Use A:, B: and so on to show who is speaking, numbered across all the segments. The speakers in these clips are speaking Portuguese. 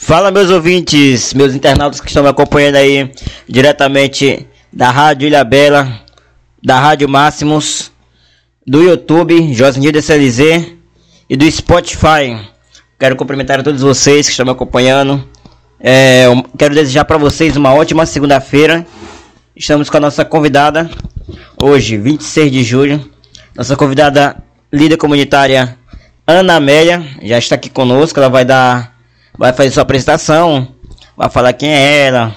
A: Fala meus ouvintes, meus internautas que estão me acompanhando aí diretamente da Rádio Ilha Bela, da Rádio Máximos, do YouTube, Josinho CLZ e do Spotify. Quero cumprimentar a todos vocês que estão me acompanhando. É, quero desejar para vocês uma ótima segunda-feira. Estamos com a nossa convidada, hoje, 26 de julho. Nossa convidada líder comunitária Ana Amélia já está aqui conosco. Ela vai dar, vai fazer sua apresentação, vai falar quem é ela.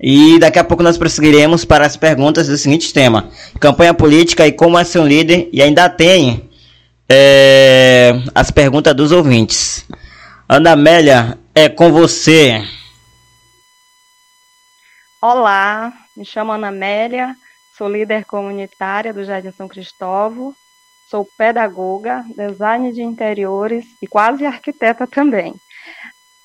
A: E daqui a pouco nós prosseguiremos para as perguntas do seguinte tema: campanha política e como é ser um líder. E ainda tem é, as perguntas dos ouvintes. Ana Amélia, é com você.
B: Olá, me chamo Ana Amélia, sou líder comunitária do Jardim São Cristóvão Sou pedagoga, design de interiores e quase arquiteta também.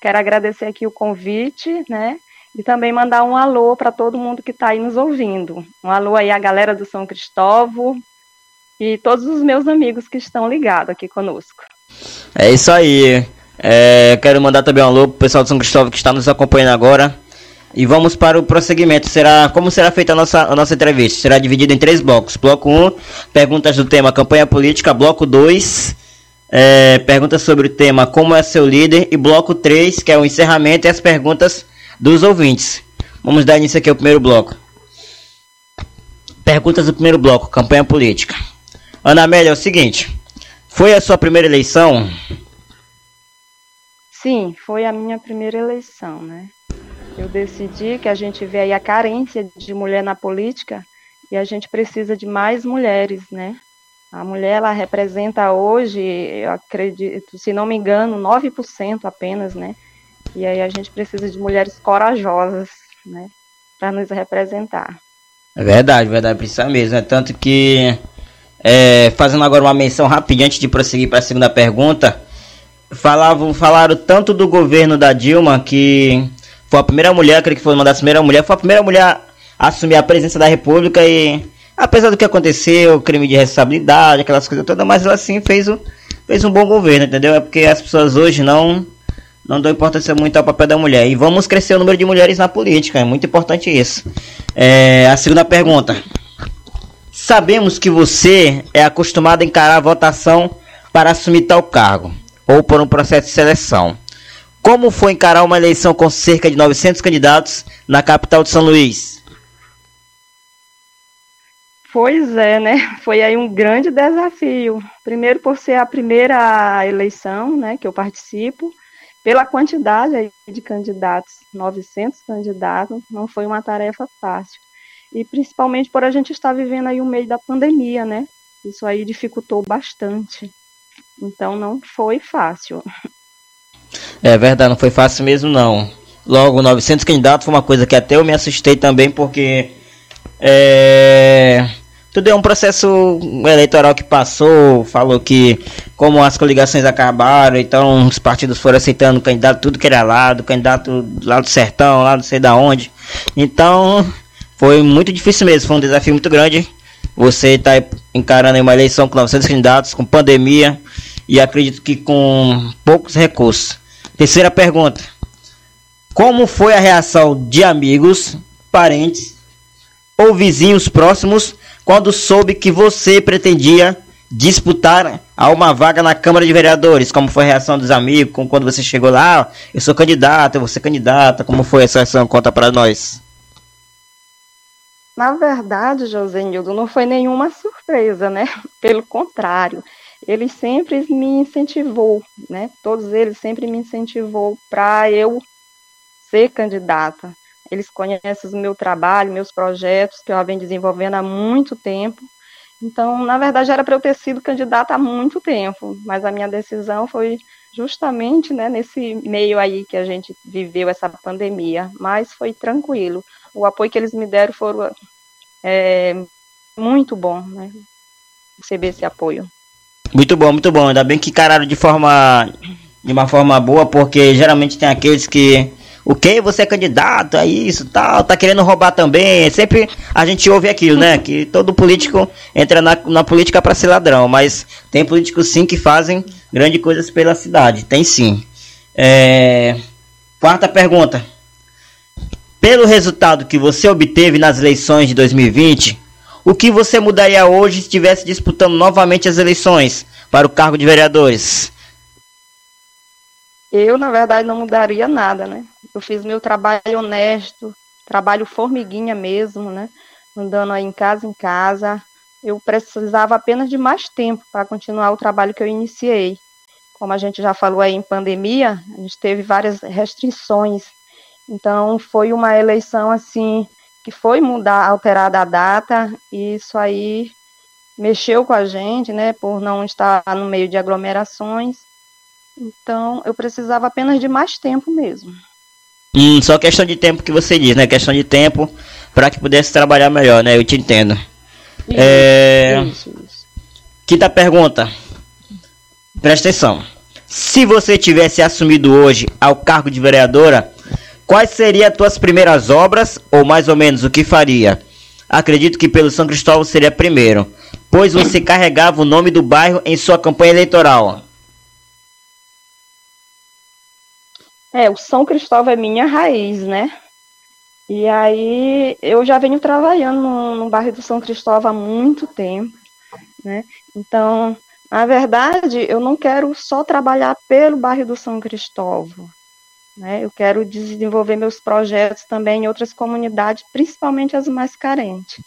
B: Quero agradecer aqui o convite, né? E também mandar um alô para todo mundo que está aí nos ouvindo. Um alô aí à galera do São Cristóvão e todos os meus amigos que estão ligados aqui conosco.
A: É isso aí. É, quero mandar também um alô pro pessoal do São Cristóvão que está nos acompanhando agora. E vamos para o prosseguimento. Será como será feita a nossa, a nossa entrevista? Será dividida em três blocos. Bloco 1, um, perguntas do tema campanha política. Bloco 2, é, perguntas sobre o tema como é seu líder. E bloco 3, que é o encerramento e as perguntas dos ouvintes. Vamos dar início aqui ao primeiro bloco. Perguntas do primeiro bloco, campanha política. Ana Amélia, é o seguinte. Foi a sua primeira eleição?
B: Sim, foi a minha primeira eleição, né? Eu decidi que a gente vê aí a carência de mulher na política e a gente precisa de mais mulheres, né? A mulher, ela representa hoje, eu acredito, se não me engano, 9% apenas, né? E aí a gente precisa de mulheres corajosas, né? Para nos representar.
A: É verdade, verdade, precisa mesmo. É tanto que, é, fazendo agora uma menção rapidinha antes de prosseguir para a segunda pergunta, falavam, falaram tanto do governo da Dilma que foi a primeira mulher, acredito que foi uma das primeiras mulheres, foi a primeira mulher a assumir a presença da República e, apesar do que aconteceu, crime de responsabilidade, aquelas coisas todas, mas ela sim fez, o, fez um bom governo, entendeu? É porque as pessoas hoje não não dão importância muito ao papel da mulher. E vamos crescer o número de mulheres na política, é muito importante isso. É, a segunda pergunta. Sabemos que você é acostumado a encarar a votação para assumir tal cargo, ou por um processo de seleção. Como foi encarar uma eleição com cerca de 900 candidatos na capital de São Luís?
B: Pois é, né? Foi aí um grande desafio. Primeiro por ser a primeira eleição, né, que eu participo, pela quantidade de candidatos, 900 candidatos, não foi uma tarefa fácil. E principalmente por a gente estar vivendo aí o meio da pandemia, né? Isso aí dificultou bastante. Então não foi fácil.
A: É verdade, não foi fácil mesmo não. Logo, 900 candidatos foi uma coisa que até eu me assustei também, porque é, tudo é um processo eleitoral que passou, falou que como as coligações acabaram, então os partidos foram aceitando candidato tudo que era lado, candidato lá do sertão, lá não sei da onde. Então, foi muito difícil mesmo, foi um desafio muito grande. Você está encarando uma eleição com 900 candidatos, com pandemia, e acredito que com poucos recursos. Terceira pergunta: Como foi a reação de amigos, parentes ou vizinhos próximos quando soube que você pretendia disputar a uma vaga na Câmara de Vereadores? Como foi a reação dos amigos? Como quando você chegou lá, ah, eu sou candidato, eu vou ser candidata. Como foi essa reação? Conta para nós.
B: Na verdade, Josenildo, não foi nenhuma surpresa, né? Pelo contrário, ele sempre me incentivou, né? Todos eles sempre me incentivou para eu ser candidata. Eles conhecem o meu trabalho, meus projetos que eu venho desenvolvendo há muito tempo. Então, na verdade, era para eu ter sido candidata há muito tempo, mas a minha decisão foi justamente né, nesse meio aí que a gente viveu essa pandemia. Mas foi tranquilo. O apoio que eles me deram foi é, muito bom, né? Receber esse apoio.
A: Muito bom, muito bom. Ainda bem que encararam de forma de uma forma boa, porque geralmente tem aqueles que o que você é candidato a isso, tal, tá querendo roubar também. Sempre a gente ouve aquilo, né? Que todo político entra na, na política para ser ladrão, mas tem políticos sim que fazem grandes coisas pela cidade. Tem sim. É... Quarta pergunta. Pelo resultado que você obteve nas eleições de 2020, o que você mudaria hoje se estivesse disputando novamente as eleições para o cargo de vereadores?
B: Eu, na verdade, não mudaria nada, né? Eu fiz meu trabalho honesto, trabalho formiguinha mesmo, né? Andando aí em casa em casa. Eu precisava apenas de mais tempo para continuar o trabalho que eu iniciei. Como a gente já falou aí em pandemia, a gente teve várias restrições então foi uma eleição assim que foi mudar, alterada a data, e isso aí mexeu com a gente, né, por não estar no meio de aglomerações. Então eu precisava apenas de mais tempo mesmo.
A: Hum, só questão de tempo que você diz, né? Questão de tempo para que pudesse trabalhar melhor, né? Eu te entendo. Isso, é... isso, isso. Quinta pergunta. Presta atenção. Se você tivesse assumido hoje ao cargo de vereadora, Quais seriam as tuas primeiras obras, ou mais ou menos o que faria? Acredito que pelo São Cristóvão seria primeiro, pois você carregava o nome do bairro em sua campanha eleitoral.
B: É, o São Cristóvão é minha raiz, né? E aí eu já venho trabalhando no, no bairro do São Cristóvão há muito tempo, né? Então, na verdade, eu não quero só trabalhar pelo bairro do São Cristóvão. Né? Eu quero desenvolver meus projetos também em outras comunidades, principalmente as mais carentes.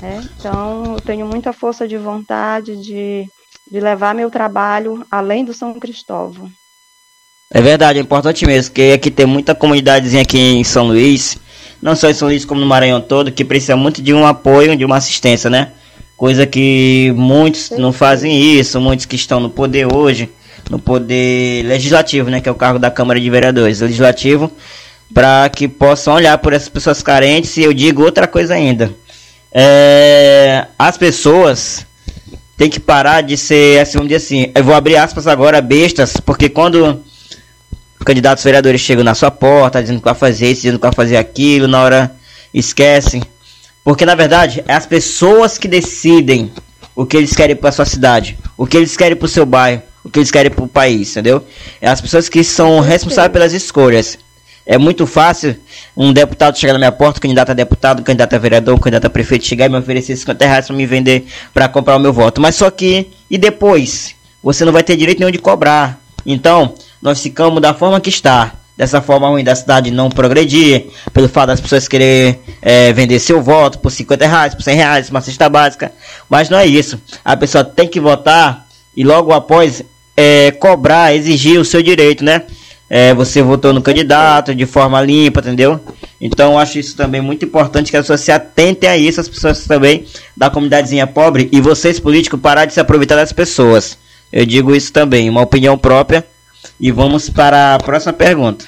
B: Né? Então, eu tenho muita força de vontade de, de levar meu trabalho além do São Cristóvão.
A: É verdade, é importante mesmo, porque aqui tem muita comunidadezinha aqui em São Luís, não só em São Luís como no Maranhão todo, que precisa muito de um apoio, de uma assistência, né? Coisa que muitos não fazem isso, muitos que estão no poder hoje no poder legislativo, né, que é o cargo da Câmara de Vereadores, legislativo, para que possam olhar por essas pessoas carentes. E eu digo outra coisa ainda: é, as pessoas têm que parar de ser, assim, vamos dizer assim, eu vou abrir aspas agora, bestas, porque quando candidatos vereadores chegam na sua porta dizendo que vai fazer isso, dizendo que vai fazer aquilo, na hora esquecem. Porque na verdade é as pessoas que decidem o que eles querem para sua cidade, o que eles querem para o seu bairro, o que eles querem para o país, entendeu? É as pessoas que são responsáveis pelas escolhas. É muito fácil um deputado chegar na minha porta, candidato a deputado, candidato a vereador, candidato a prefeito, chegar e me oferecer 50 reais para me vender, para comprar o meu voto. Mas só que, e depois? Você não vai ter direito nenhum de cobrar. Então, nós ficamos da forma que está. Dessa forma ruim da cidade não progredir, pelo fato das pessoas querer é, vender seu voto por 50 reais, por 100 reais, uma cesta básica. Mas não é isso. A pessoa tem que votar e logo após é, cobrar, exigir o seu direito, né? É, você votou no candidato de forma limpa, entendeu? Então acho isso também muito importante que as pessoas se atentem a isso, as pessoas também da comunidadezinha pobre e vocês políticos parar de se aproveitar das pessoas. Eu digo isso também, uma opinião própria. E vamos para a próxima pergunta.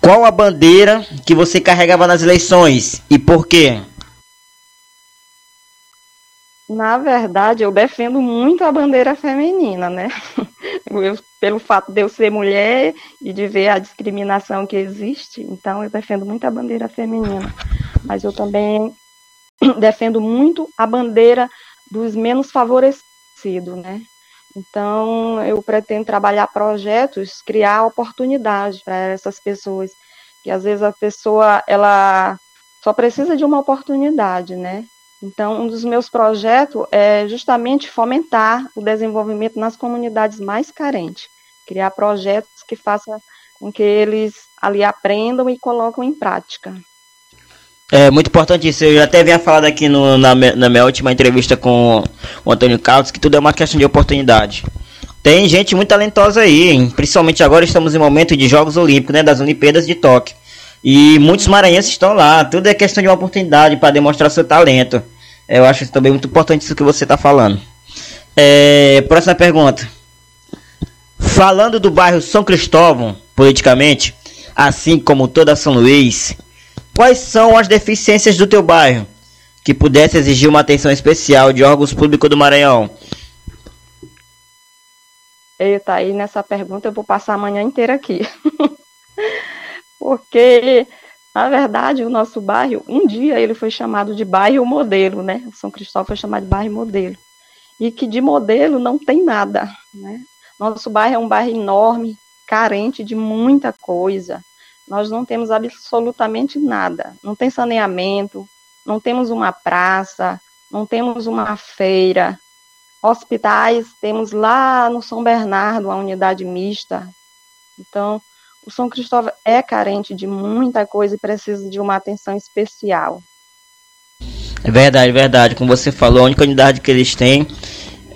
A: Qual a bandeira que você carregava nas eleições e por quê?
B: Na verdade, eu defendo muito a bandeira feminina, né? Eu, pelo fato de eu ser mulher e de ver a discriminação que existe, então eu defendo muito a bandeira feminina. Mas eu também defendo muito a bandeira dos menos favorecidos, né? Então, eu pretendo trabalhar projetos, criar oportunidades para essas pessoas, que às vezes a pessoa ela só precisa de uma oportunidade, né? Então, um dos meus projetos é justamente fomentar o desenvolvimento nas comunidades mais carentes, criar projetos que façam com que eles ali aprendam e colocam em prática.
A: É muito importante isso. Eu já até havia falado aqui no, na, na, minha última entrevista com o Antônio Carlos que tudo é uma questão de oportunidade. Tem gente muito talentosa aí, hein? principalmente agora estamos em momento de Jogos Olímpicos, né, das Olimpíadas de Tóquio. E muitos maranhenses estão lá. Tudo é questão de uma oportunidade para demonstrar seu talento. Eu acho também muito importante isso que você está falando. É, próxima pergunta. Falando do bairro São Cristóvão, politicamente, assim como toda São Luís, quais são as deficiências do teu bairro que pudesse exigir uma atenção especial de órgãos públicos do Maranhão?
B: Eita, aí nessa pergunta eu vou passar a manhã inteira aqui. Porque, na verdade, o nosso bairro, um dia ele foi chamado de bairro modelo, né? São Cristóvão foi chamado de bairro modelo. E que de modelo não tem nada, né? Nosso bairro é um bairro enorme, carente de muita coisa. Nós não temos absolutamente nada. Não tem saneamento, não temos uma praça, não temos uma feira. Hospitais, temos lá no São Bernardo a unidade mista. Então, o São Cristóvão é carente de muita coisa e precisa de uma atenção especial.
A: É verdade, verdade. Como você falou, a única unidade que eles têm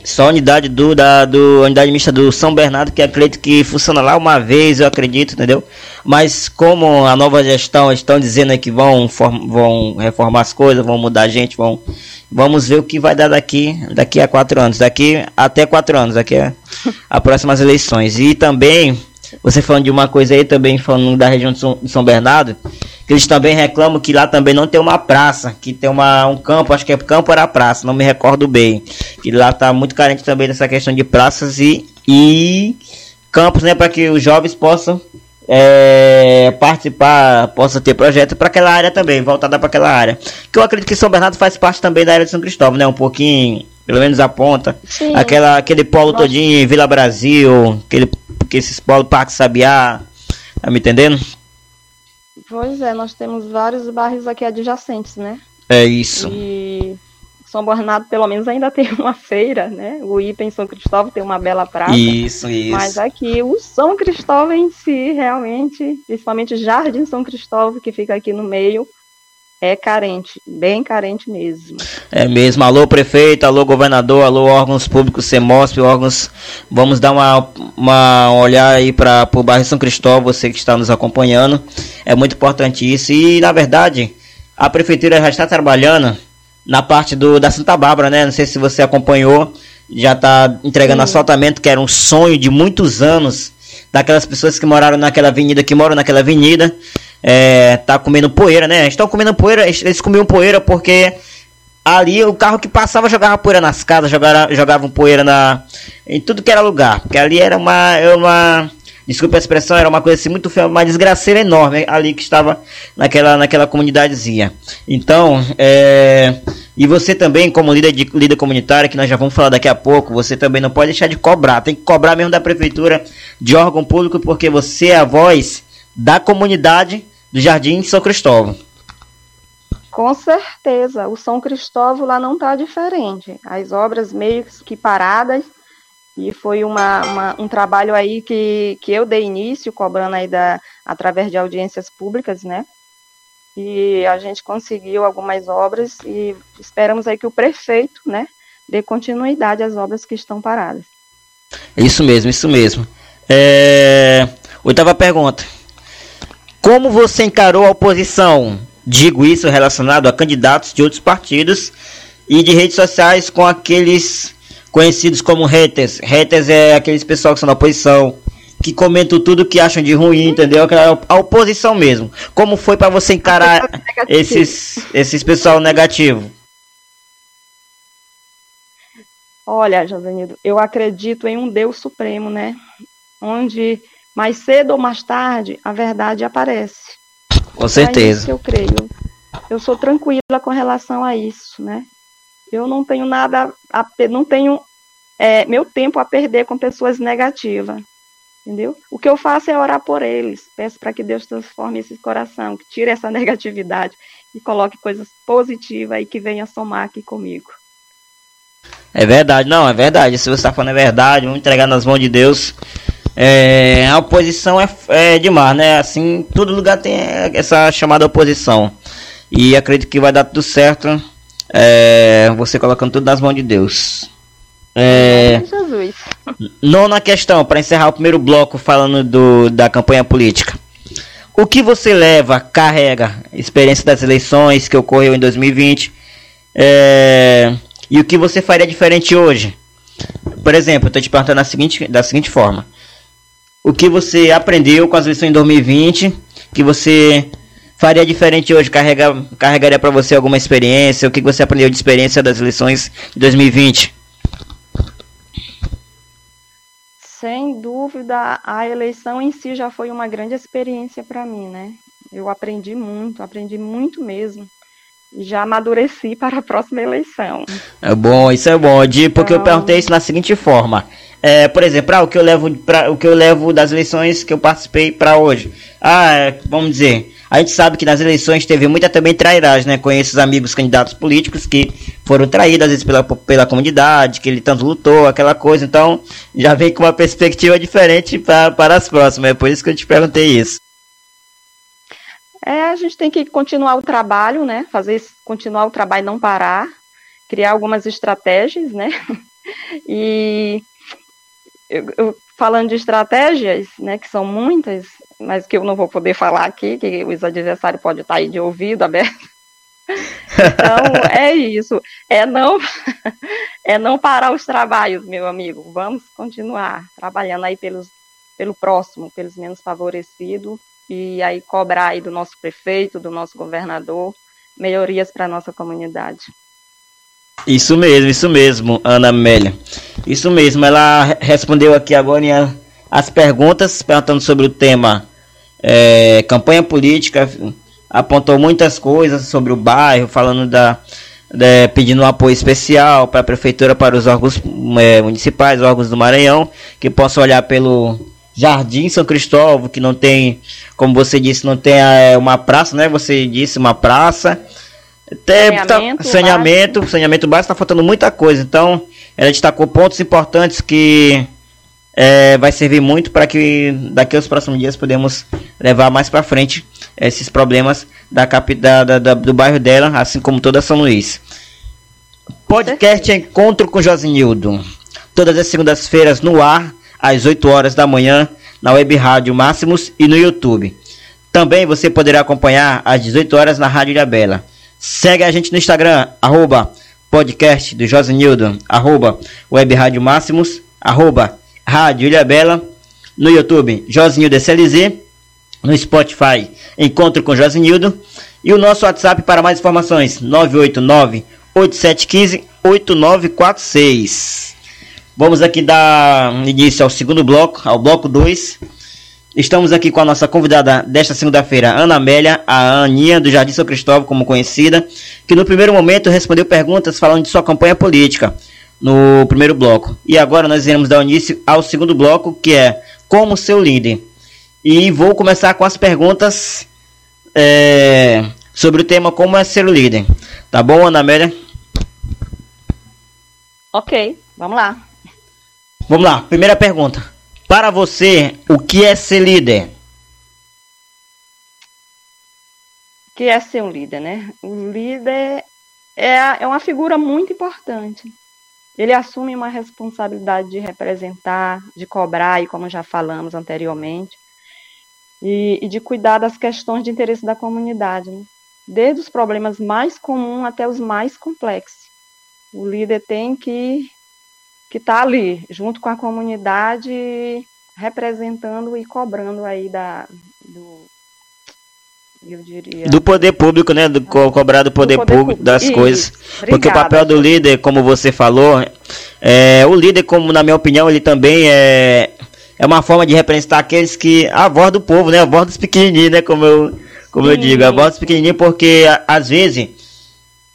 A: só a unidade do da do unidade mista do São Bernardo que acredito que funciona lá uma vez, eu acredito, entendeu? Mas como a nova gestão estão dizendo que vão vão reformar as coisas, vão mudar a gente, vão vamos ver o que vai dar daqui daqui a quatro anos, daqui até quatro anos, daqui a, a próximas eleições e também você falando de uma coisa aí também, falando da região de São, de São Bernardo, eles também reclamam que lá também não tem uma praça, que tem uma, um campo, acho que é campo era praça, não me recordo bem. Que lá tá muito carente também dessa questão de praças e, e campos, né, para que os jovens possam é, participar, possa ter projeto para aquela área também, voltada para aquela área. Que eu acredito que São Bernardo faz parte também da área de São Cristóvão, né? Um pouquinho, pelo menos a ponta. Sim. Aquela, aquele polo Nossa. todinho, Vila Brasil, aquele que esses polos Parque Sabiá, tá me entendendo?
B: Pois é, nós temos vários bairros aqui adjacentes, né?
A: É isso.
B: E São Bernardo, pelo menos, ainda tem uma feira, né? O IPA em São Cristóvão tem uma bela praça.
A: Isso, isso.
B: Mas aqui, o São Cristóvão em si, realmente, principalmente Jardim São Cristóvão, que fica aqui no meio, é carente, bem carente mesmo.
A: É mesmo. Alô, prefeito, alô, governador, alô, órgãos públicos, CEMOSP, órgãos. Vamos dar uma, uma olhar aí para o bairro São Cristóvão, você que está nos acompanhando. É muito importante isso. E, na verdade, a prefeitura já está trabalhando na parte do, da Santa Bárbara, né? Não sei se você acompanhou, já está entregando Sim. asfaltamento, que era um sonho de muitos anos daquelas pessoas que moraram naquela avenida, que moram naquela avenida é, tá comendo poeira, né? Estão comendo poeira, eles comiam poeira porque ali o carro que passava jogava poeira nas casas, jogava, jogavam poeira na, em tudo que era lugar. Porque ali era uma, era uma desculpa a expressão, era uma coisa assim muito feia, uma desgraceira enorme ali que estava naquela, naquela comunidadezinha. Então, é, e você também, como líder, de, líder comunitária, que nós já vamos falar daqui a pouco, você também não pode deixar de cobrar, tem que cobrar mesmo da prefeitura, de órgão público, porque você é a voz da comunidade do Jardim São Cristóvão.
B: Com certeza, o São Cristóvão lá não está diferente. As obras meio que paradas, e foi uma, uma, um trabalho aí que, que eu dei início, cobrando aí da, através de audiências públicas, né? E a gente conseguiu algumas obras e esperamos aí que o prefeito, né, dê continuidade às obras que estão paradas.
A: Isso mesmo, isso mesmo. É... Oitava pergunta. Como você encarou a oposição? Digo isso relacionado a candidatos de outros partidos e de redes sociais com aqueles conhecidos como haters. Haters é aqueles pessoal que são da oposição, que comentam tudo que acham de ruim, entendeu? A oposição mesmo. Como foi para você encarar esses esses pessoal negativo?
B: Olha, Josenildo, eu acredito em um Deus supremo, né? Onde mais cedo ou mais tarde, a verdade aparece.
A: Com certeza.
B: É eu creio. Eu sou tranquila com relação a isso, né? Eu não tenho nada, a, não tenho é, meu tempo a perder com pessoas negativas, entendeu? O que eu faço é orar por eles. Peço para que Deus transforme esse coração, que tire essa negatividade e coloque coisas positivas e que venha somar aqui comigo.
A: É verdade, não, é verdade. Se você está falando é verdade, vamos entregar nas mãos de Deus. É, a oposição é, é demais, né? Assim, todo lugar tem essa chamada oposição. E acredito que vai dar tudo certo. É, você colocando tudo nas mãos de Deus. É, Jesus. Nona questão, para encerrar o primeiro bloco falando do, da campanha política. O que você leva, carrega, experiência das eleições que ocorreu em 2020, é, e o que você faria diferente hoje? Por exemplo, eu estou te perguntando da seguinte, da seguinte forma o que você aprendeu com as lições de 2020, que você faria diferente hoje, carrega, carregaria para você alguma experiência, o que você aprendeu de experiência das lições de 2020?
B: Sem dúvida, a eleição em si já foi uma grande experiência para mim, né? Eu aprendi muito, aprendi muito mesmo. E já amadureci para a próxima eleição.
A: É bom, isso é bom, de porque então... eu perguntei isso na seguinte forma: É, por exemplo, ah, o que eu levo pra, o que eu levo das eleições que eu participei para hoje. Ah, é, vamos dizer, a gente sabe que nas eleições teve muita também trairagem, né? Conheço amigos candidatos políticos que foram traídos às vezes pela, pela comunidade, que ele tanto lutou, aquela coisa. Então, já vem com uma perspectiva diferente para as próximas. É por isso que eu te perguntei isso.
B: É, a gente tem que continuar o trabalho, né? Fazer continuar o trabalho, não parar, criar algumas estratégias, né? E eu, eu, falando de estratégias, né, que são muitas, mas que eu não vou poder falar aqui, que os adversários podem estar aí de ouvido aberto. Então, é isso. É não, é não parar os trabalhos, meu amigo. Vamos continuar trabalhando aí pelos, pelo próximo, pelos menos favorecidos, e aí cobrar aí do nosso prefeito, do nosso governador, melhorias para a nossa comunidade.
A: Isso mesmo, isso mesmo, Ana Amélia. Isso mesmo, ela respondeu aqui agora as perguntas, perguntando sobre o tema é, campanha política, apontou muitas coisas sobre o bairro, falando da, da pedindo um apoio especial para a prefeitura, para os órgãos é, municipais, órgãos do Maranhão, que possam olhar pelo Jardim São Cristóvão, que não tem, como você disse, não tem é, uma praça, né? Você disse uma praça até saneamento, tá, saneamento, básico. saneamento básico está faltando muita coisa. Então, ela destacou pontos importantes que é, vai servir muito para que daqui aos próximos dias podemos levar mais para frente esses problemas da, da, da, do bairro dela, assim como toda São Luís. Podcast Encontro com Josinildo. Todas as segundas-feiras no ar, às 8 horas da manhã, na Web Rádio Máximos e no YouTube. Também você poderá acompanhar às 18 horas na Rádio Ilhabela. Segue a gente no Instagram, arroba podcast do Josenildo, arroba Web Rádio Máximos, arroba Rádio Ilha Bela, no YouTube Josenildo SLZ, no Spotify Encontro com Josenildo e o nosso WhatsApp para mais informações 989 8715 8946. Vamos aqui dar início ao segundo bloco, ao bloco 2 Estamos aqui com a nossa convidada desta segunda-feira, Ana Amélia, a Aninha do Jardim São Cristóvão, como conhecida, que no primeiro momento respondeu perguntas falando de sua campanha política no primeiro bloco. E agora nós iremos dar início ao segundo bloco, que é Como Seu Líder. E vou começar com as perguntas é, sobre o tema Como é Ser o Líder. Tá bom, Ana Amélia?
B: Ok, vamos lá.
A: Vamos lá, primeira pergunta. Para você, o que é ser líder?
B: O que é ser um líder, né? O líder é, é uma figura muito importante. Ele assume uma responsabilidade de representar, de cobrar, e como já falamos anteriormente, e, e de cuidar das questões de interesse da comunidade, né? desde os problemas mais comuns até os mais complexos. O líder tem que que está ali, junto com a comunidade, representando e cobrando aí da, do,
A: eu diria... Do poder público, né? Do co cobrar do poder, do poder público, das Isso. coisas. Obrigada, Porque o papel do líder, como você falou, é, o líder, como na minha opinião, ele também é, é uma forma de representar aqueles que. A voz do povo, né? A voz dos pequenininhos, né? Como eu, como eu digo, a voz dos pequenininhos, porque às vezes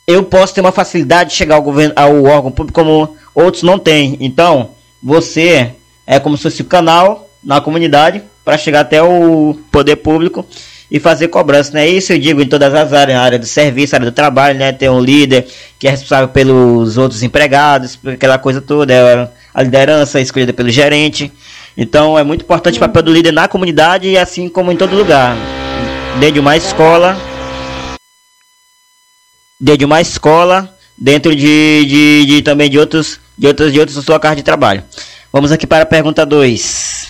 A: eu posso ter uma facilidade de chegar ao, governo, ao órgão público como outros não têm. Então, você é como se fosse o canal na comunidade para chegar até o poder público e fazer cobrança, né? Isso eu digo em todas as áreas, área do serviço, área do trabalho, né? Tem um líder que é responsável pelos outros empregados, aquela coisa toda, é a liderança escolhida pelo gerente. Então é muito importante o papel do líder na comunidade, assim como em todo lugar. Dentro de uma escola, dentro de uma escola, dentro de, de, de também de outros de outros de outros locais de trabalho. Vamos aqui para a pergunta 2.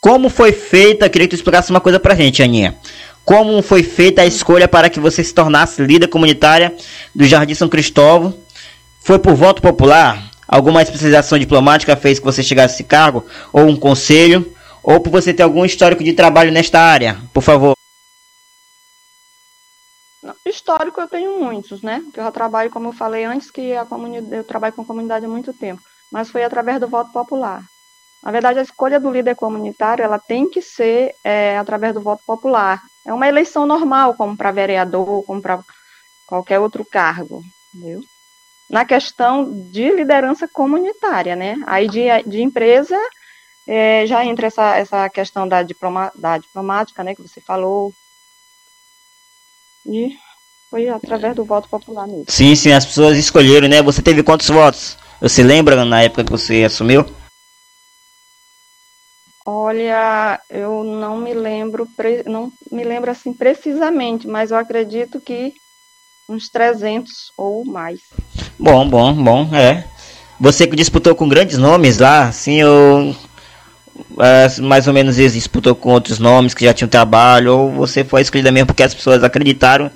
A: Como foi feita, queria que tu explicasse uma coisa pra gente, Aninha. Como foi feita a escolha para que você se tornasse líder comunitária do Jardim São Cristóvão? Foi por voto popular? Alguma especialização diplomática fez que você chegasse a esse cargo? Ou um conselho? Ou por você ter algum histórico de trabalho nesta área? Por favor.
B: Histórico eu tenho muitos, né? Que eu já trabalho, como eu falei antes, que a comunidade, eu trabalho com a comunidade há muito tempo. Mas foi através do voto popular. Na verdade, a escolha do líder comunitário ela tem que ser é, através do voto popular. É uma eleição normal, como para vereador, como para qualquer outro cargo, entendeu? na questão de liderança comunitária, né? Aí de, de empresa é, já entra essa, essa questão da, diploma, da diplomática, né, que você falou. E foi através do voto popular mesmo.
A: Sim, sim, as pessoas escolheram, né? Você teve quantos votos? Você lembra na época que você assumiu?
B: Olha, eu não me lembro, não me lembro assim precisamente, mas eu acredito que uns 300 ou mais.
A: Bom, bom, bom, é. Você que disputou com grandes nomes lá, assim, eu é, mais ou menos disputou com outros nomes que já tinham trabalho, ou você foi escolhida mesmo porque as pessoas acreditaram,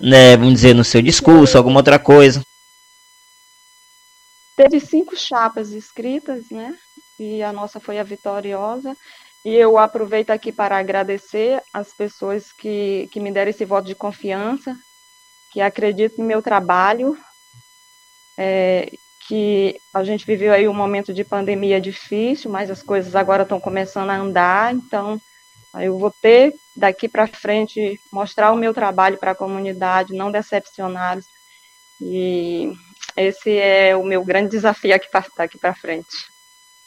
A: né, vamos dizer, no seu discurso, alguma outra coisa?
B: Teve cinco chapas escritas, né? E a nossa foi a vitoriosa. E eu aproveito aqui para agradecer as pessoas que, que me deram esse voto de confiança, que acreditam no meu trabalho, é, que a gente viveu aí um momento de pandemia difícil, mas as coisas agora estão começando a andar, então eu vou ter daqui para frente mostrar o meu trabalho para a comunidade, não decepcioná-los. E esse é o meu grande desafio aqui daqui para frente.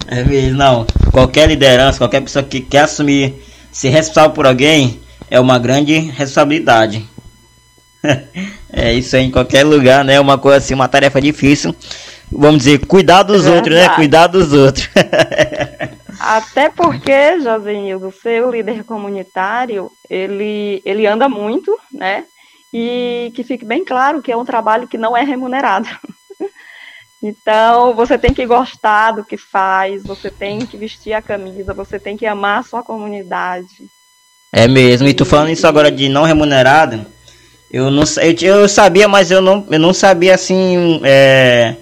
A: É mesmo, não. Qualquer liderança, qualquer pessoa que quer assumir ser responsável por alguém é uma grande responsabilidade. é isso aí em qualquer lugar, né? Uma coisa assim, uma tarefa difícil vamos dizer, cuidar dos é outros, né? Cuidar dos outros.
B: Até porque, Josenildo, ser o líder comunitário, ele, ele anda muito, né? E que fique bem claro que é um trabalho que não é remunerado. Então, você tem que gostar do que faz, você tem que vestir a camisa, você tem que amar a sua comunidade.
A: É mesmo, e tu falando isso agora de não remunerado, eu não eu, eu sabia, mas eu não, eu não sabia assim. É,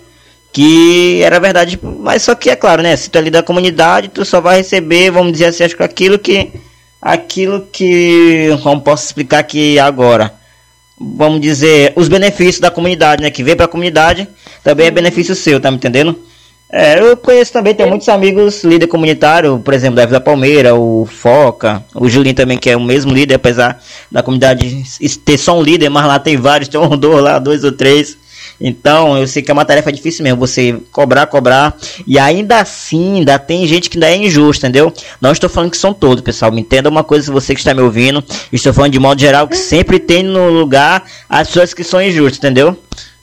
A: que era verdade, mas só que é claro, né? Se tu é ali da comunidade, tu só vai receber, vamos dizer assim, acho que aquilo que aquilo que como posso explicar aqui agora. Vamos dizer, os benefícios da comunidade, né? Que vem para a comunidade, também é benefício seu, tá me entendendo? É, eu conheço também, tenho muitos amigos líder comunitário, por exemplo, da Vila Palmeira, o Foca, o Julinho também, que é o mesmo líder, apesar da comunidade ter só um líder, mas lá tem vários, tem um dois lá, dois ou três. Então, eu sei que é uma tarefa difícil mesmo, você cobrar, cobrar, e ainda assim, ainda tem gente que ainda é injusta, entendeu? Não estou falando que são todos, pessoal, me entenda uma coisa, você que está me ouvindo, estou falando de modo geral que sempre tem no lugar as pessoas que são injustas, entendeu?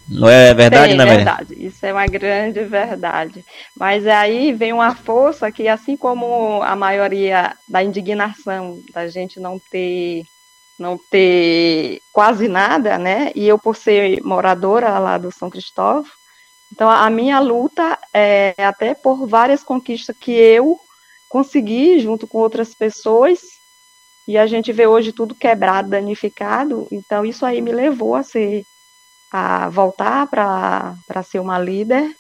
A: Não é verdade,
B: né, verdade. Isso é uma grande verdade. Mas aí vem uma força que, assim como a maioria da indignação da gente não ter não ter quase nada, né? E eu por ser moradora lá do São Cristóvão, então a minha luta é até por várias conquistas que eu consegui junto com outras pessoas e a gente vê hoje tudo quebrado, danificado. Então isso aí me levou a ser a voltar para ser uma líder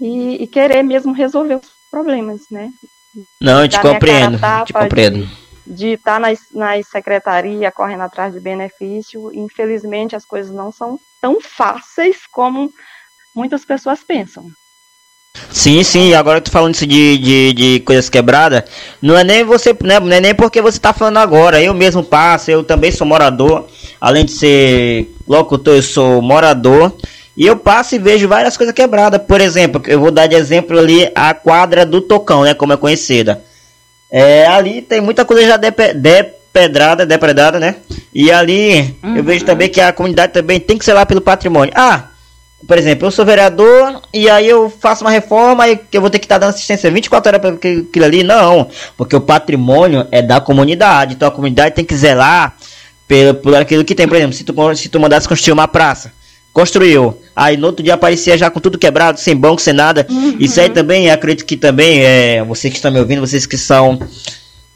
B: e, e, querer mesmo resolver os problemas, né?
A: Não, eu te compreendo, te compreendo.
B: De, de estar tá nas, nas secretarias correndo atrás de benefício. Infelizmente, as coisas não são tão fáceis como muitas pessoas pensam.
A: Sim, sim, agora tô falando isso de, de, de coisas quebradas. Não é nem você, né, não é nem porque você tá falando agora. Eu mesmo passo, eu também sou morador. Além de ser locutor, eu sou morador. E eu passo e vejo várias coisas quebradas. Por exemplo, eu vou dar de exemplo ali a quadra do Tocão, né? Como é conhecida. É, ali tem muita coisa já depedrada, depredada, né? E ali uhum. eu vejo também que a comunidade também tem que ser lá pelo patrimônio. Ah, por exemplo, eu sou vereador e aí eu faço uma reforma e eu vou ter que estar dando assistência 24 horas para aquilo ali. Não, porque o patrimônio é da comunidade. Então a comunidade tem que zelar pelo, por aquilo que tem. Por exemplo, se tu, se tu mandasse construir uma praça, construiu. Aí no outro dia aparecia já com tudo quebrado, sem banco, sem nada. Uhum. Isso aí também, acredito que também, é, vocês que estão me ouvindo, vocês que são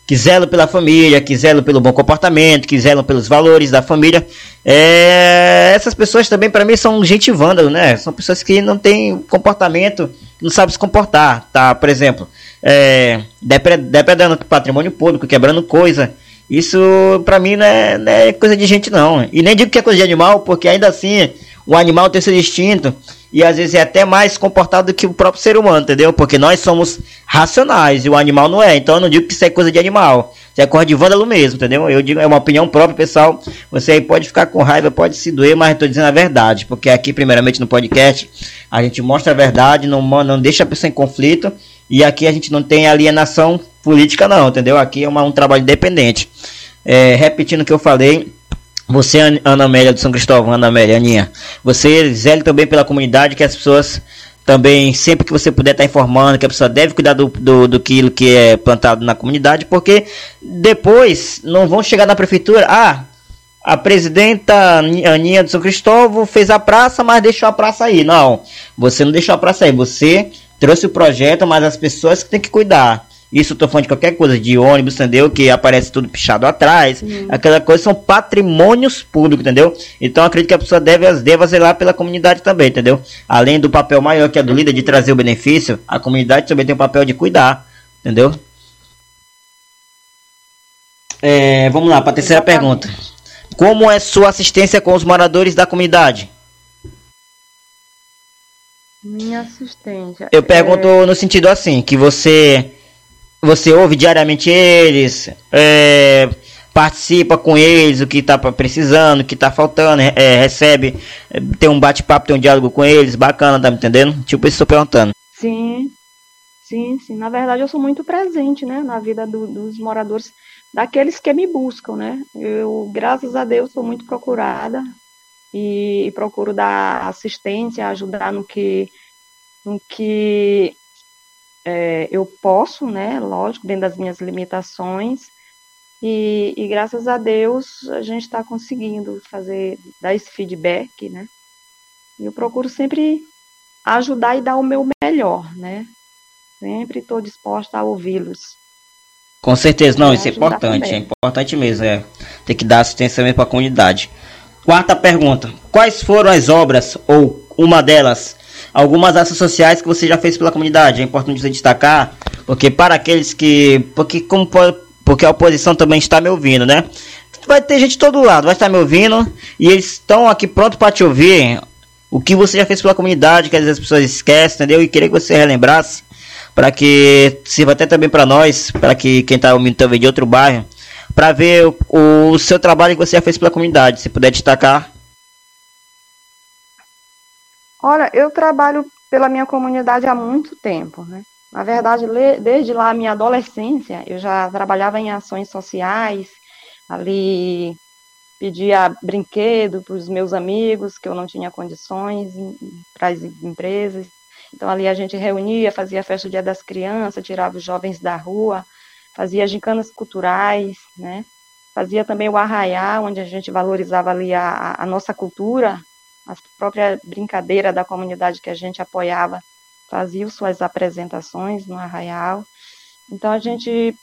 A: que zelam pela família, que zelam pelo bom comportamento, que zelam pelos valores da família. É, essas pessoas também, para mim, são gente vândalo, né? São pessoas que não têm comportamento, não sabem se comportar, tá? Por exemplo, é, depredando patrimônio público, quebrando coisa. Isso, para mim, não é, não é coisa de gente, não. E nem digo que é coisa de animal, porque ainda assim o animal tem seu instinto e às vezes é até mais comportado do que o próprio ser humano, entendeu? Porque nós somos racionais e o animal não é. Então eu não digo que isso é coisa de animal. Você é cor de vândalo mesmo, entendeu? Eu digo, é uma opinião própria, pessoal. Você aí pode ficar com raiva, pode se doer, mas eu tô dizendo a verdade. Porque aqui, primeiramente, no podcast, a gente mostra a verdade, não, não deixa a pessoa em conflito. E aqui a gente não tem alienação política, não, entendeu? Aqui é uma, um trabalho independente. É, repetindo o que eu falei, você, Ana Amélia do São Cristóvão, Ana Amélia, Aninha, você zele também pela comunidade, que as pessoas também, sempre que você puder estar tá informando, que a pessoa deve cuidar do, do, do que é plantado na comunidade, porque depois não vão chegar na prefeitura, ah, a presidenta Aninha do São Cristóvão fez a praça, mas deixou a praça aí. Não, você não deixou a praça aí, você trouxe o projeto, mas as pessoas que têm que cuidar. Isso eu tô falando de qualquer coisa, de ônibus, entendeu? Que aparece tudo pichado atrás. Uhum. Aquela coisa são patrimônios públicos, entendeu? Então acredito que a pessoa deve, deve zelar pela comunidade também, entendeu? Além do papel maior que é do líder de trazer o benefício, a comunidade também tem o papel de cuidar, entendeu? É, vamos lá, para a terceira pergunta. Como é sua assistência com os moradores da comunidade?
B: Minha assistência.
A: Eu pergunto é... no sentido assim, que você você ouve diariamente eles, é, participa com eles, o que está precisando, o que está faltando, é, recebe, é, tem um bate-papo, tem um diálogo com eles, bacana, tá me entendendo? Tipo isso estou perguntando.
B: Sim, sim, sim. Na verdade eu sou muito presente, né, na vida do, dos moradores, daqueles que me buscam, né. Eu, graças a Deus, sou muito procurada e, e procuro dar assistência, ajudar no que, no que é, eu posso, né, lógico, dentro das minhas limitações, e, e graças a Deus a gente está conseguindo fazer, dar esse feedback, né, e eu procuro sempre ajudar e dar o meu melhor, né, sempre estou disposta a ouvi-los.
A: Com certeza, não, isso é importante, também. é importante mesmo, é, ter que dar assistência mesmo para a comunidade. Quarta pergunta, quais foram as obras, ou uma delas, algumas ações sociais que você já fez pela comunidade. É importante você destacar, porque para aqueles que. Porque, como, porque a oposição também está me ouvindo, né? Vai ter gente de todo lado, vai estar me ouvindo e eles estão aqui pronto para te ouvir. O que você já fez pela comunidade, que às vezes as pessoas esquecem, entendeu? E queria que você relembrasse para que sirva até também para nós, para que quem está ouvindo também de outro bairro, para ver o, o, seu trabalho que você já fez pela comunidade. Se puder destacar.
B: Olha, eu trabalho pela minha comunidade há muito tempo, né? Na verdade, desde lá a minha adolescência, eu já trabalhava em ações sociais, ali pedia brinquedo para os meus amigos, que eu não tinha condições, para as empresas. Então, ali a gente reunia, fazia festa do Dia das Crianças, tirava os jovens da rua, fazia gincanas culturais, né? Fazia também o arraial, onde a gente valorizava ali a, a nossa cultura, a própria brincadeira da comunidade que a gente apoiava fazia suas apresentações no Arraial. Então a gente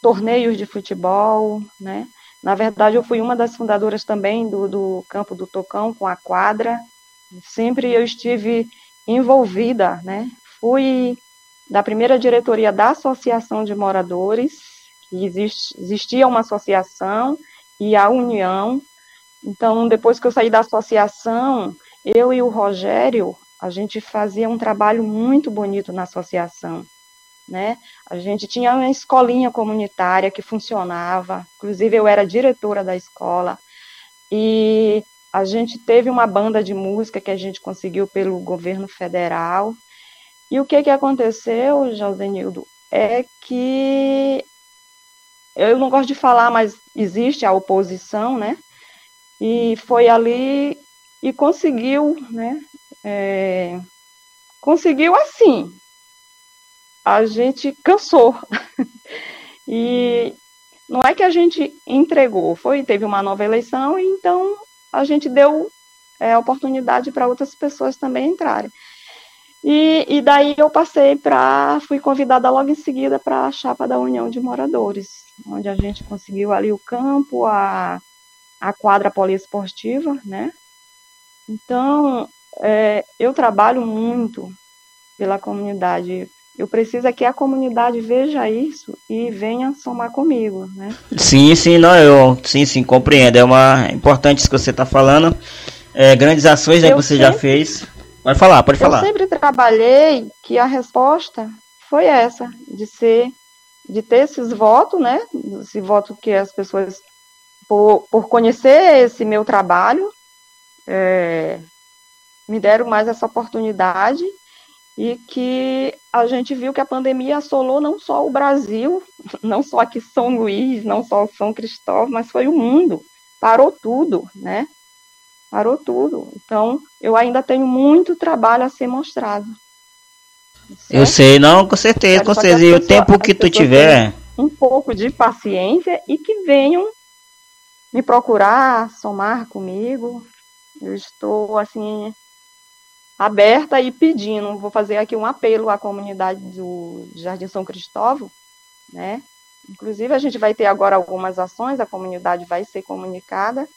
B: torneios de futebol, né? Na verdade, eu fui uma das fundadoras também do, do campo do Tocão com a quadra. Sempre eu estive envolvida, né? Fui da primeira diretoria da Associação de Moradores, que existe, existia uma associação e a União, então, depois que eu saí da associação, eu e o Rogério, a gente fazia um trabalho muito bonito na associação. Né? A gente tinha uma escolinha comunitária que funcionava, inclusive eu era diretora da escola, e a gente teve uma banda de música que a gente conseguiu pelo governo federal. E o que, que aconteceu, Josenildo, é que eu não gosto de falar, mas existe a oposição, né? E foi ali e conseguiu, né? É, conseguiu assim. A gente cansou. e não é que a gente entregou, foi, teve uma nova eleição, e então a gente deu é, oportunidade para outras pessoas também entrarem. E, e daí eu passei para, fui convidada logo em seguida para a chapa da União de Moradores, onde a gente conseguiu ali o campo, a, a quadra poliesportiva, né? Então, é, eu trabalho muito pela comunidade. Eu preciso é que a comunidade veja isso e venha somar comigo, né?
A: Sim, sim, não, eu sim, sim, compreendo. É uma importante isso que você está falando. É, grandes ações né, que você sempre, já fez. Pode falar, pode falar.
B: Eu sempre trabalhei que a resposta foi essa, de ser de ter esses votos, né? Esse voto que as pessoas, por, por conhecer esse meu trabalho, é, me deram mais essa oportunidade e que a gente viu que a pandemia assolou não só o Brasil, não só aqui São Luís, não só São Cristóvão, mas foi o mundo. Parou tudo, né? Parou tudo. Então, eu ainda tenho muito trabalho a ser mostrado.
A: Certo? Eu sei, não, com certeza, com certeza. E o tempo que tu tiver.
B: Um pouco de paciência e que venham me procurar, somar comigo. Eu estou, assim, aberta e pedindo, vou fazer aqui um apelo à comunidade do Jardim São Cristóvão, né? Inclusive a gente vai ter agora algumas ações, a comunidade vai ser comunicada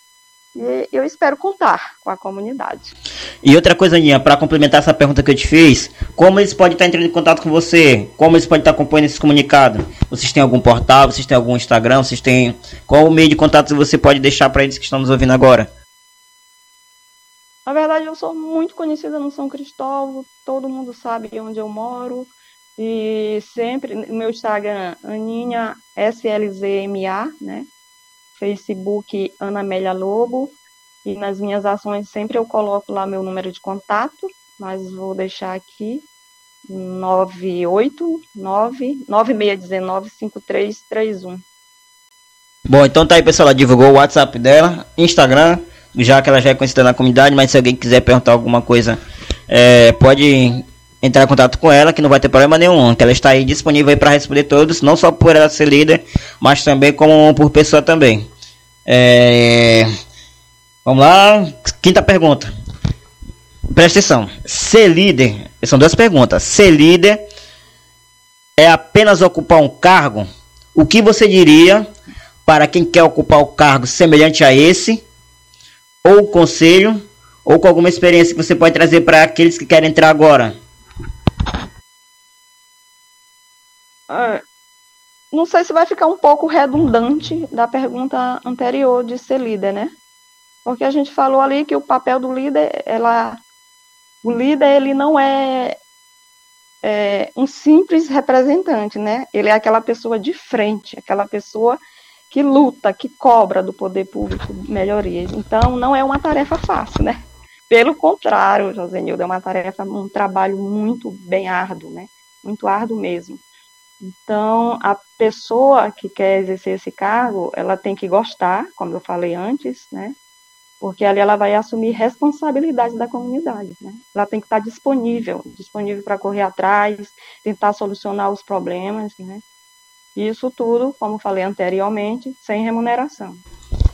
B: e eu espero contar com a comunidade.
A: E outra coisa, Aninha, para complementar essa pergunta que eu te fiz, como eles podem estar entrando em contato com você? Como eles podem estar acompanhando esse comunicado? Vocês têm algum portal? Vocês têm algum Instagram? Vocês têm qual o meio de contato você pode deixar para eles que estão nos ouvindo agora?
B: Na verdade, eu sou muito conhecida no São Cristóvão, todo mundo sabe onde eu moro. E sempre, no meu Instagram, Aninha SLZMA, né? Facebook, Ana Amélia Lobo. E nas minhas ações sempre eu coloco lá meu número de contato, mas vou deixar aqui 989 9619 5331.
A: Bom, então tá aí, pessoal. Ela divulgou o WhatsApp dela, Instagram, já que ela já é conhecida na comunidade, mas se alguém quiser perguntar alguma coisa, é, pode entrar em contato com ela, que não vai ter problema nenhum, que ela está aí disponível para responder todos, não só por ela ser líder, mas também como por pessoa também. É, vamos lá, quinta pergunta. Presta atenção. Ser líder, são duas perguntas. Ser líder é apenas ocupar um cargo? O que você diria para quem quer ocupar o cargo semelhante a esse ou conselho, ou com alguma experiência que você pode trazer para aqueles que querem entrar agora?
B: Ah, não sei se vai ficar um pouco redundante da pergunta anterior de ser líder, né? Porque a gente falou ali que o papel do líder, ela, o líder ele não é, é um simples representante, né? Ele é aquela pessoa de frente, aquela pessoa que luta, que cobra do poder público melhorias. Então, não é uma tarefa fácil, né? Pelo contrário, Josenildo, é uma tarefa, um trabalho muito bem árduo, né? Muito árduo mesmo. Então, a pessoa que quer exercer esse cargo, ela tem que gostar, como eu falei antes, né? Porque ali ela vai assumir responsabilidade da comunidade, né? Ela tem que estar disponível, disponível para correr atrás, tentar solucionar os problemas, né? Isso tudo, como falei anteriormente, sem remuneração.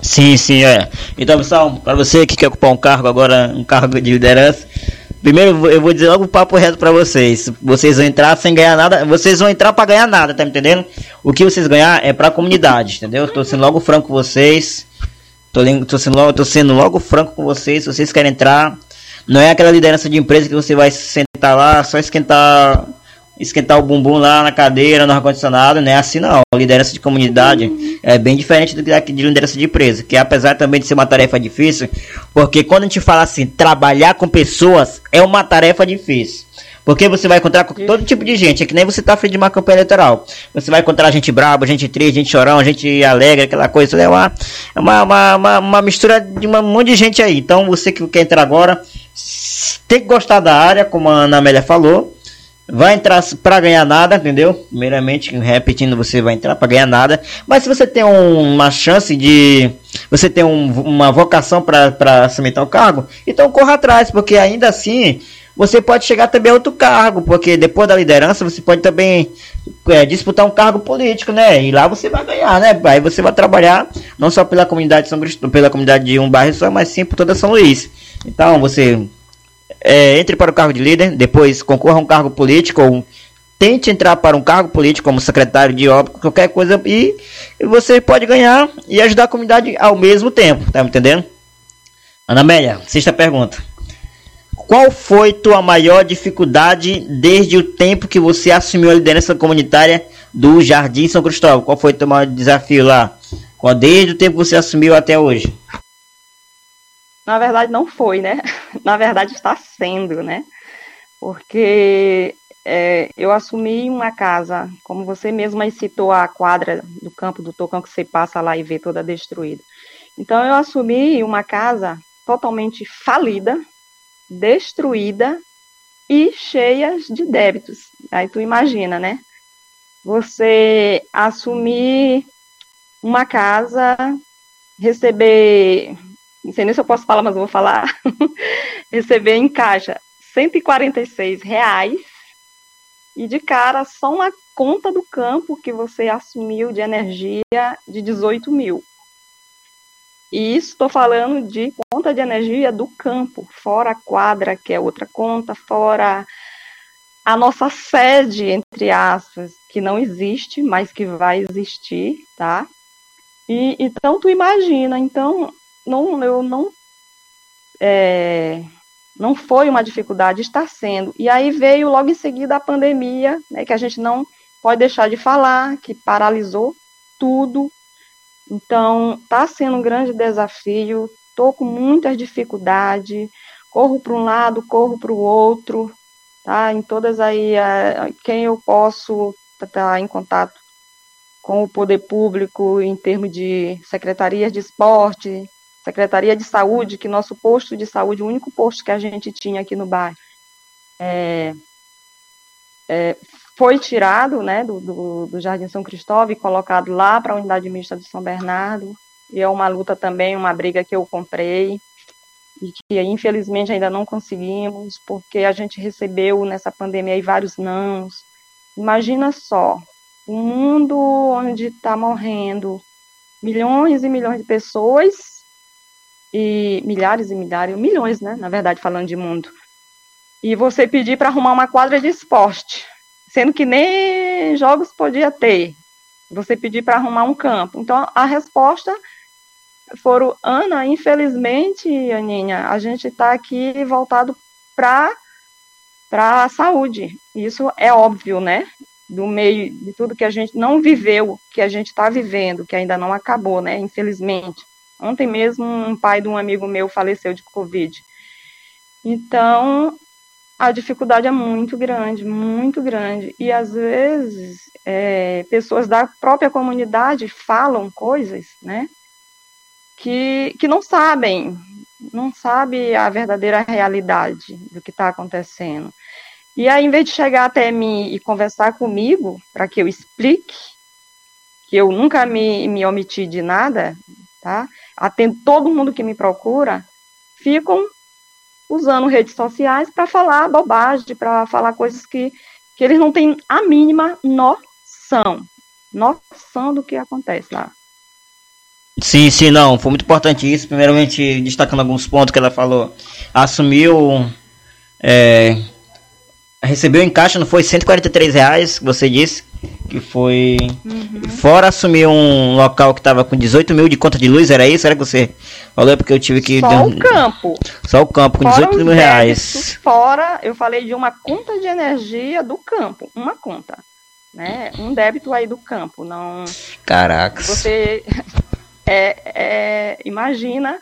A: Sim, sim, é. Então, pessoal, para você que quer ocupar um cargo agora, um cargo de liderança, primeiro eu vou dizer logo o papo reto para vocês. Vocês vão entrar sem ganhar nada, vocês vão entrar para ganhar nada, tá entendendo? O que vocês ganhar é para comunidade, entendeu? Tô sendo logo franco com vocês. Tô, tô, sendo logo, tô sendo logo franco com vocês. Se vocês querem entrar, não é aquela liderança de empresa que você vai sentar lá, só esquentar esquentar o bumbum lá na cadeira, no ar-condicionado, né? Assim não. A liderança de comunidade é bem diferente do que de liderança de empresa, que apesar também de ser uma tarefa difícil, porque quando a gente fala assim, trabalhar com pessoas é uma tarefa difícil. Porque você vai encontrar com todo tipo de gente, é que nem você tá frente de uma campanha eleitoral. Você vai encontrar gente braba, gente triste, gente chorão, gente alegre, aquela coisa. É uma, é uma, uma, uma, uma mistura de um monte de gente aí. Então você que quer entrar agora, tem que gostar da área, como a Ana Amélia falou vai entrar para ganhar nada, entendeu? Primeiramente, repetindo, você vai entrar para ganhar nada. Mas se você tem um, uma chance de. Você tem um, uma vocação para assumentar o cargo, então corra atrás, porque ainda assim você pode chegar também a outro cargo, porque depois da liderança você pode também é, disputar um cargo político, né? E lá você vai ganhar, né? Aí você vai trabalhar não só pela comunidade de São Cristo, pela comunidade de um bairro só, mas sim por toda São Luís. Então você é, entre para o cargo de líder, depois concorra a um cargo político ou tente entrar para um cargo político como secretário de obra, qualquer coisa e, você pode ganhar e ajudar a comunidade ao mesmo tempo, tá me entendendo? Ana Amélia, sexta pergunta. Qual foi tua maior dificuldade desde o tempo que você assumiu a liderança comunitária do Jardim São Cristóvão? Qual foi teu maior desafio lá? Qual desde o tempo que você assumiu até hoje?
B: Na verdade, não foi, né? Na verdade, está sendo, né? Porque é, eu assumi uma casa, como você mesma citou a quadra do campo do Tocão que você passa lá e vê toda destruída. Então eu assumi uma casa totalmente falida, destruída e cheia de débitos. Aí tu imagina, né? Você assumir uma casa, receber, não sei nem se eu posso falar, mas vou falar, receber em caixa 146 reais e de cara só uma conta do campo que você assumiu de energia de 18 mil. E isso estou falando de conta de energia do campo, fora a quadra, que é outra conta, fora a nossa sede, entre aspas, que não existe, mas que vai existir, tá? E, então tu imagina, então não, eu não é, não foi uma dificuldade, está sendo. E aí veio logo em seguida a pandemia, né, que a gente não pode deixar de falar, que paralisou tudo. Então, está sendo um grande desafio, estou com muitas dificuldades, corro para um lado, corro para o outro, tá? Em todas aí, quem eu posso estar tá em contato com o poder público em termos de secretarias de esporte, Secretaria de Saúde, que nosso posto de saúde, o único posto que a gente tinha aqui no bairro, é, é, foi tirado né, do, do, do, Jardim São Cristóvão e colocado lá para a unidade mista de São Bernardo. E é uma luta também, uma briga que eu comprei e que infelizmente ainda não conseguimos, porque a gente recebeu nessa pandemia aí vários nãos. Imagina só, um mundo onde está morrendo milhões e milhões de pessoas e milhares e milhares, milhões, né, na verdade, falando de mundo. E você pedir para arrumar uma quadra de esporte, sendo que nem jogos podia ter. Você pedir para arrumar um campo. Então a resposta foram, Ana, infelizmente, Aninha, a gente está aqui voltado para para a saúde. Isso é óbvio, né? Do meio de tudo que a gente não viveu, que a gente está vivendo, que ainda não acabou, né? Infelizmente. Ontem mesmo um pai de um amigo meu faleceu de Covid. Então, a dificuldade é muito grande, muito grande. E às vezes é, pessoas da própria comunidade falam coisas, né? Que, que não sabem, não sabe a verdadeira realidade do que está acontecendo. E aí, em vez de chegar até mim e conversar comigo, para que eu explique, que eu nunca me, me omiti de nada, tá? Atendo todo mundo que me procura, ficam usando redes sociais para falar bobagem, para falar coisas que, que eles não têm a mínima noção, noção do que acontece lá.
A: Sim, sim, não, foi muito importante isso. Primeiramente, destacando alguns pontos que ela falou, assumiu, é, recebeu em caixa, não foi? 143 reais, você disse, que foi uhum. fora assumir um local que tava com 18 mil de conta de luz, era isso? Era que você falou? É porque eu tive que.
B: Só o campo.
A: Só o campo, com fora 18 mil reais.
B: Fora, eu falei de uma conta de energia do campo. Uma conta. Né? Um débito aí do campo. Não.
A: Caracas.
B: Você é, é, imagina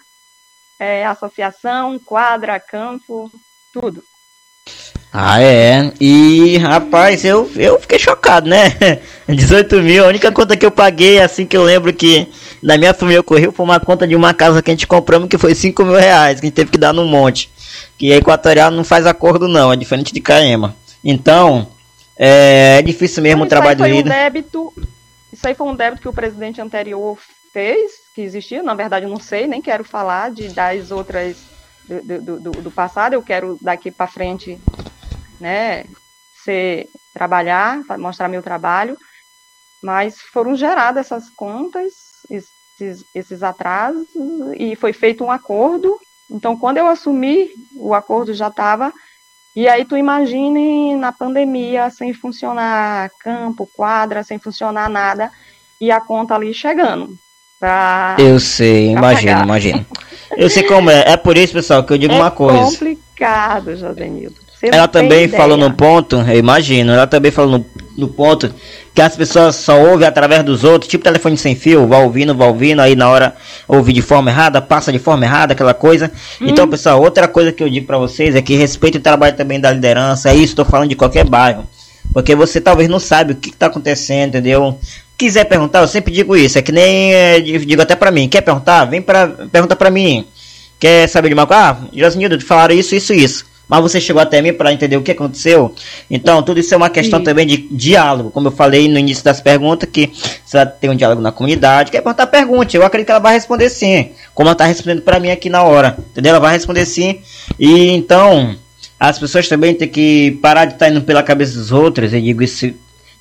B: é, associação, quadra, campo, tudo.
A: Ah, é. E, rapaz, eu, eu fiquei chocado, né? 18 mil, a única conta que eu paguei, assim que eu lembro que na minha família ocorreu, foi uma conta de uma casa que a gente compramos que foi 5 mil reais, que a gente teve que dar no monte. Que a Equatorial não faz acordo, não, é diferente de Caema. Então, é, é difícil mesmo o trabalho
B: do. Um débito, isso aí foi um débito que o presidente anterior fez, que existia, na verdade eu não sei, nem quero falar de das outras do, do, do, do passado, eu quero daqui para frente né, ser, trabalhar, mostrar meu trabalho, mas foram geradas essas contas, esses, esses atrasos, e foi feito um acordo. Então, quando eu assumi, o acordo já estava. E aí, tu imagine na pandemia, sem funcionar campo, quadra, sem funcionar nada, e a conta ali chegando. Pra,
A: eu sei, imagino, imagino. Eu sei como é. É por isso, pessoal, que eu digo
B: é
A: uma coisa.
B: É complicado, Josenildo.
A: Ela também falou no ponto, eu imagino, ela também falou no, no, ponto que as pessoas só ouvem através dos outros, tipo telefone sem fio, vai ouvindo, vai ouvindo, aí na hora ouve de forma errada, passa de forma errada, aquela coisa. Hum. Então, pessoal, outra coisa que eu digo para vocês é que respeite o trabalho também da liderança, é isso, estou falando de qualquer bairro. Porque você talvez não sabe o que está acontecendo, entendeu? Quiser perguntar, eu sempre digo isso. É que nem é, digo até para mim. Quer perguntar? Vem para pergunta para mim. Quer saber de uma coisa? Ah, Josinildo, falaram isso, isso, isso mas você chegou até mim para entender o que aconteceu. Então, tudo isso é uma questão Sim. também de diálogo. Como eu falei no início das perguntas, que se ela tem um diálogo na comunidade, quer perguntar, pergunte. Eu acredito que ela vai responder sim. Como ela está respondendo para mim aqui na hora. Entendeu? Ela vai responder sim. E então, as pessoas também têm que parar de estar tá indo pela cabeça dos outros. Eu digo isso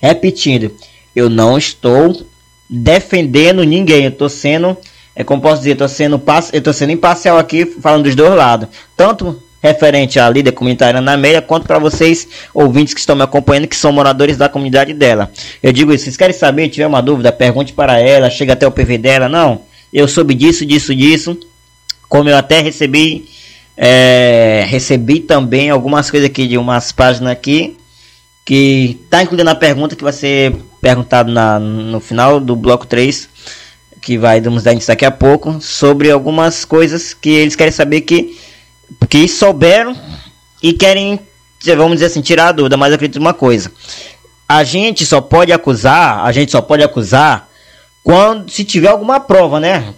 A: repetindo. Eu não estou defendendo ninguém. Eu estou sendo. É como posso dizer, eu estou sendo, eu tô sendo imparcial aqui, falando dos dois lados. Tanto referente à líder comunitária Ana Amélia, quanto para vocês, ouvintes que estão me acompanhando, que são moradores da comunidade dela. Eu digo isso, vocês querem saber, tiver uma dúvida, pergunte para ela, chega até o PV dela, não, eu soube disso, disso, disso, como eu até recebi, é, recebi também algumas coisas aqui de umas páginas aqui, que está incluindo na pergunta que vai ser perguntado na, no final do bloco 3, que vai nos dar daqui a pouco, sobre algumas coisas que eles querem saber que que souberam e querem, vamos dizer assim, tirar a dúvida, mas acredito uma coisa. A gente só pode acusar, a gente só pode acusar quando se tiver alguma prova, né?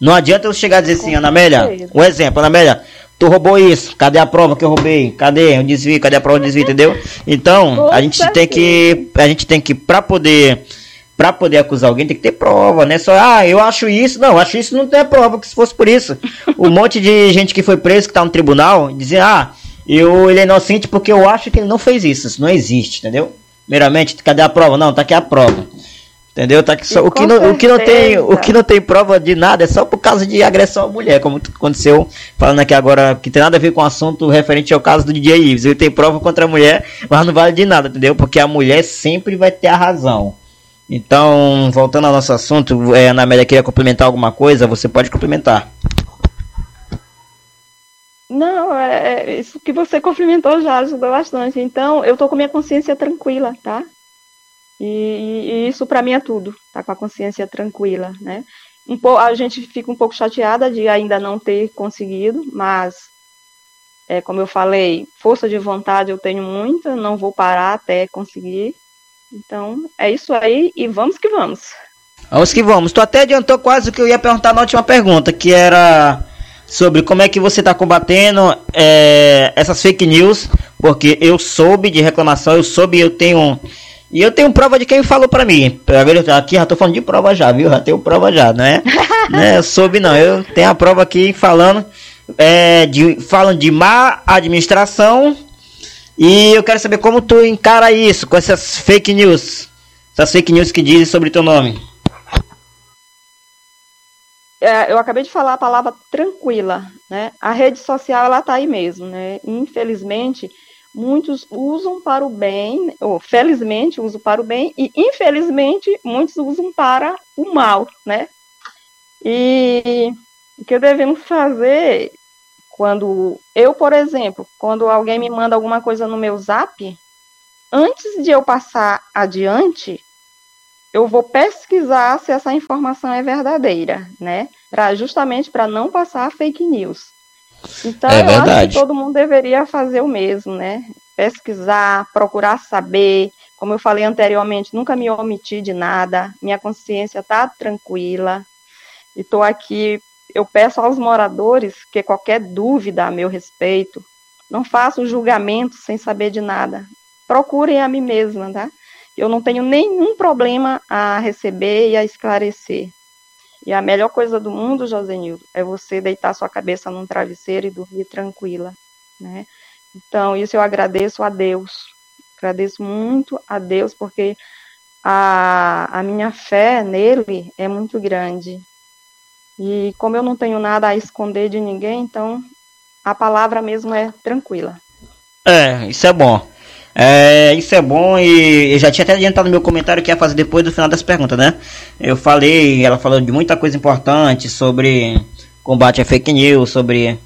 A: Não adianta eu chegar a dizer assim, Ana Amélia, um exemplo, Ana Amélia, tu roubou isso, cadê a prova que eu roubei? Cadê o desvio? Cadê a prova do desvio, entendeu? Então, a gente tem que a gente tem que para poder para poder acusar alguém tem que ter prova, né? Só, ah, eu acho isso. Não, acho isso não tem prova, que se fosse por isso. Um monte de gente que foi preso, que tá no tribunal, dizia, ah, eu, ele é inocente porque eu acho que ele não fez isso. Isso não existe, entendeu? Meramente, cadê a prova? Não, tá aqui a prova. Entendeu? Tá aqui só, o, que não, o, que não tem, o que não tem prova de nada é só por causa de agressão à mulher, como aconteceu, falando aqui agora, que tem nada a ver com o assunto referente ao caso do DJ Ives. Ele tem prova contra a mulher, mas não vale de nada, entendeu? Porque a mulher sempre vai ter a razão. Então, voltando ao nosso assunto, é, Ana Amélia queria complementar alguma coisa, você pode complementar.
B: Não, é, é, isso que você cumprimentou já ajudou bastante. Então, eu tô com minha consciência tranquila, tá? E, e isso para mim é tudo, tá com a consciência tranquila, né? Um po a gente fica um pouco chateada de ainda não ter conseguido, mas é, como eu falei, força de vontade eu tenho muita, não vou parar até conseguir. Então, é isso aí e vamos que vamos.
A: Vamos que vamos. Tu até adiantou quase o que eu ia perguntar na última pergunta, que era sobre como é que você está combatendo é, essas fake news, porque eu soube de reclamação, eu soube, eu tenho e eu tenho prova de quem falou para mim. Aqui já tô falando de prova já, viu? Já tenho prova já, não é? né? Eu soube não, eu tenho a prova aqui falando é, de falando de má administração e eu quero saber como tu encara isso com essas fake news. Essas fake news que dizem sobre teu nome.
B: É, eu acabei de falar a palavra tranquila, né? A rede social ela tá aí mesmo, né? Infelizmente, muitos usam para o bem, ou felizmente usam para o bem, e infelizmente muitos usam para o mal, né? E o que devemos fazer quando eu, por exemplo, quando alguém me manda alguma coisa no meu zap, antes de eu passar adiante, eu vou pesquisar se essa informação é verdadeira, né? Pra, justamente para não passar fake news. Então, é eu verdade. acho que todo mundo deveria fazer o mesmo, né? Pesquisar, procurar saber. Como eu falei anteriormente, nunca me omiti de nada. Minha consciência está tranquila. E estou aqui eu peço aos moradores que qualquer dúvida a meu respeito, não façam julgamento sem saber de nada. Procurem a mim mesma, tá? Eu não tenho nenhum problema a receber e a esclarecer. E a melhor coisa do mundo, Josenildo, é você deitar sua cabeça num travesseiro e dormir tranquila, né? Então, isso eu agradeço a Deus. Agradeço muito a Deus, porque a, a minha fé nele é muito grande. E como eu não tenho nada a esconder de ninguém, então a palavra mesmo é tranquila.
A: É, isso é bom. É, isso é bom e eu já tinha até adiantado no meu comentário que ia fazer depois do final das perguntas, né? Eu falei, ela falou de muita coisa importante sobre combate a fake news, sobre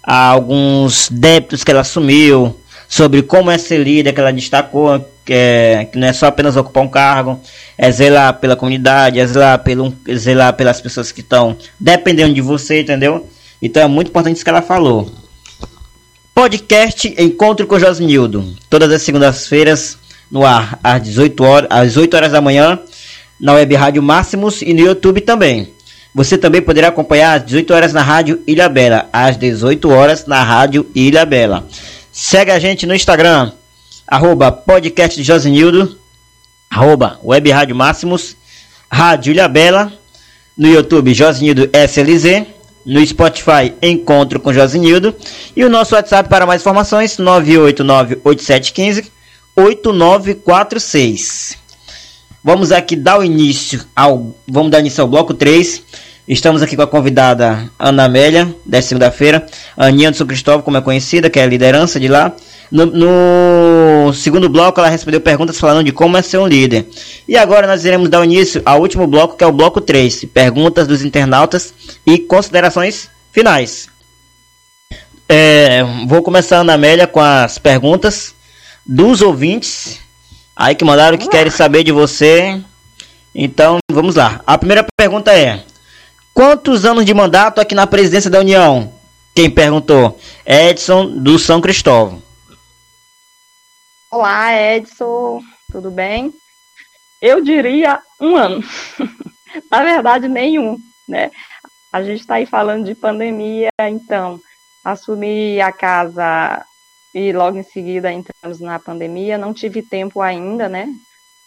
A: alguns débitos que ela assumiu, sobre como é ser líder, que ela destacou, que, é, que não é só apenas ocupar um cargo, é zelar pela comunidade, é zelar, pelo, zelar pelas pessoas que estão dependendo de você, entendeu? Então é muito importante isso que ela falou. Podcast Encontro com Josnildo, todas as segundas-feiras, no ar às 18 horas, às 8 horas da manhã, na Web Rádio Máximos e no YouTube também. Você também poderá acompanhar às 18 horas na Rádio Ilha Bela, às 18 horas na Rádio Ilha Bela. Segue a gente no Instagram, arroba podcast de Josinildo, arroba Web Rádio Máximos, Rádio Ilha Bela, no YouTube Josinildo SLZ, no Spotify Encontro com Josinildo e o nosso WhatsApp para mais informações 9898715 8946. Vamos aqui dar o início ao vamos dar início ao bloco 3. Estamos aqui com a convidada Ana Amélia, desta segunda-feira, Aninha do São Cristóvão, como é conhecida, que é a liderança de lá. No, no, segundo bloco, ela respondeu perguntas falando de como é ser um líder. E agora nós iremos dar início ao último bloco, que é o bloco 3, perguntas dos internautas e considerações finais. É, vou começar, Ana Amélia, com as perguntas dos ouvintes aí que mandaram que querem saber de você. Então, vamos lá. A primeira pergunta é: Quantos anos de mandato aqui na presidência da União? Quem perguntou? Edson do São Cristóvão.
B: Olá, Edson, tudo bem? Eu diria um ano. Na verdade, nenhum, né? A gente está aí falando de pandemia, então assumi a casa e logo em seguida entramos na pandemia. Não tive tempo ainda, né,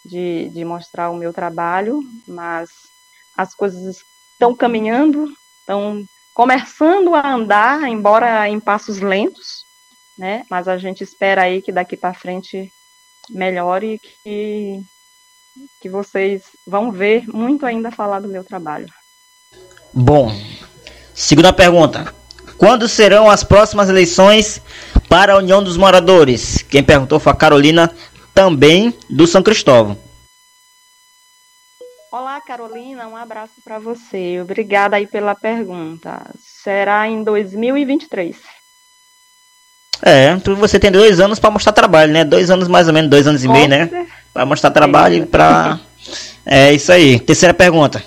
B: de, de mostrar o meu trabalho, mas as coisas estão caminhando, estão começando a andar, embora em passos lentos, né? Mas a gente espera aí que daqui para frente melhore e que, que vocês vão ver muito ainda falar do meu trabalho.
A: Bom, segunda pergunta. Quando serão as próximas eleições para a União dos Moradores? Quem perguntou foi a Carolina, também do São Cristóvão.
B: Olá, Carolina, um abraço para você. Obrigada aí pela pergunta. Será em 2023.
A: É, você tem dois anos para mostrar trabalho, né? Dois anos mais ou menos, dois anos e meio, né? Para mostrar trabalho para. É isso aí. Terceira pergunta.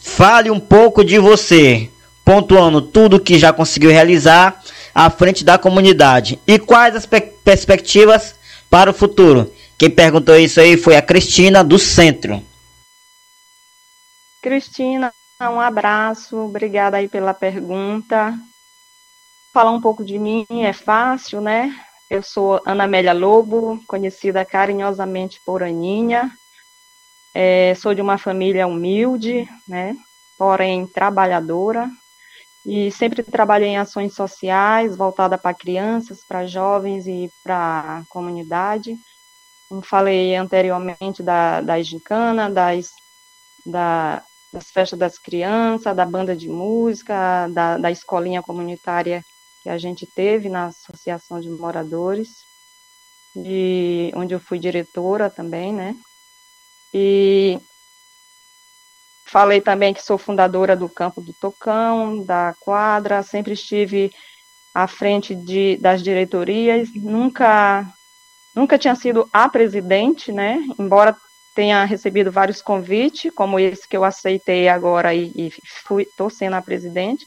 A: Fale um pouco de você, pontuando tudo que já conseguiu realizar à frente da comunidade e quais as pe perspectivas para o futuro. Quem perguntou isso aí foi a Cristina do Centro.
B: Cristina, um abraço, obrigada aí pela pergunta. Falar um pouco de mim é fácil, né? Eu sou Ana Amélia Lobo, conhecida carinhosamente por Aninha. É, sou de uma família humilde, né? Porém trabalhadora. E sempre trabalhei em ações sociais voltadas para crianças, para jovens e para a comunidade. Como falei anteriormente da, da gincana, das, da, das festas das crianças, da banda de música, da, da escolinha comunitária que a gente teve na Associação de Moradores, de, onde eu fui diretora também, né? E falei também que sou fundadora do Campo do Tocão, da quadra, sempre estive à frente de, das diretorias, nunca nunca tinha sido a presidente, né? Embora tenha recebido vários convites, como esse que eu aceitei agora e, fui, estou sendo a presidente.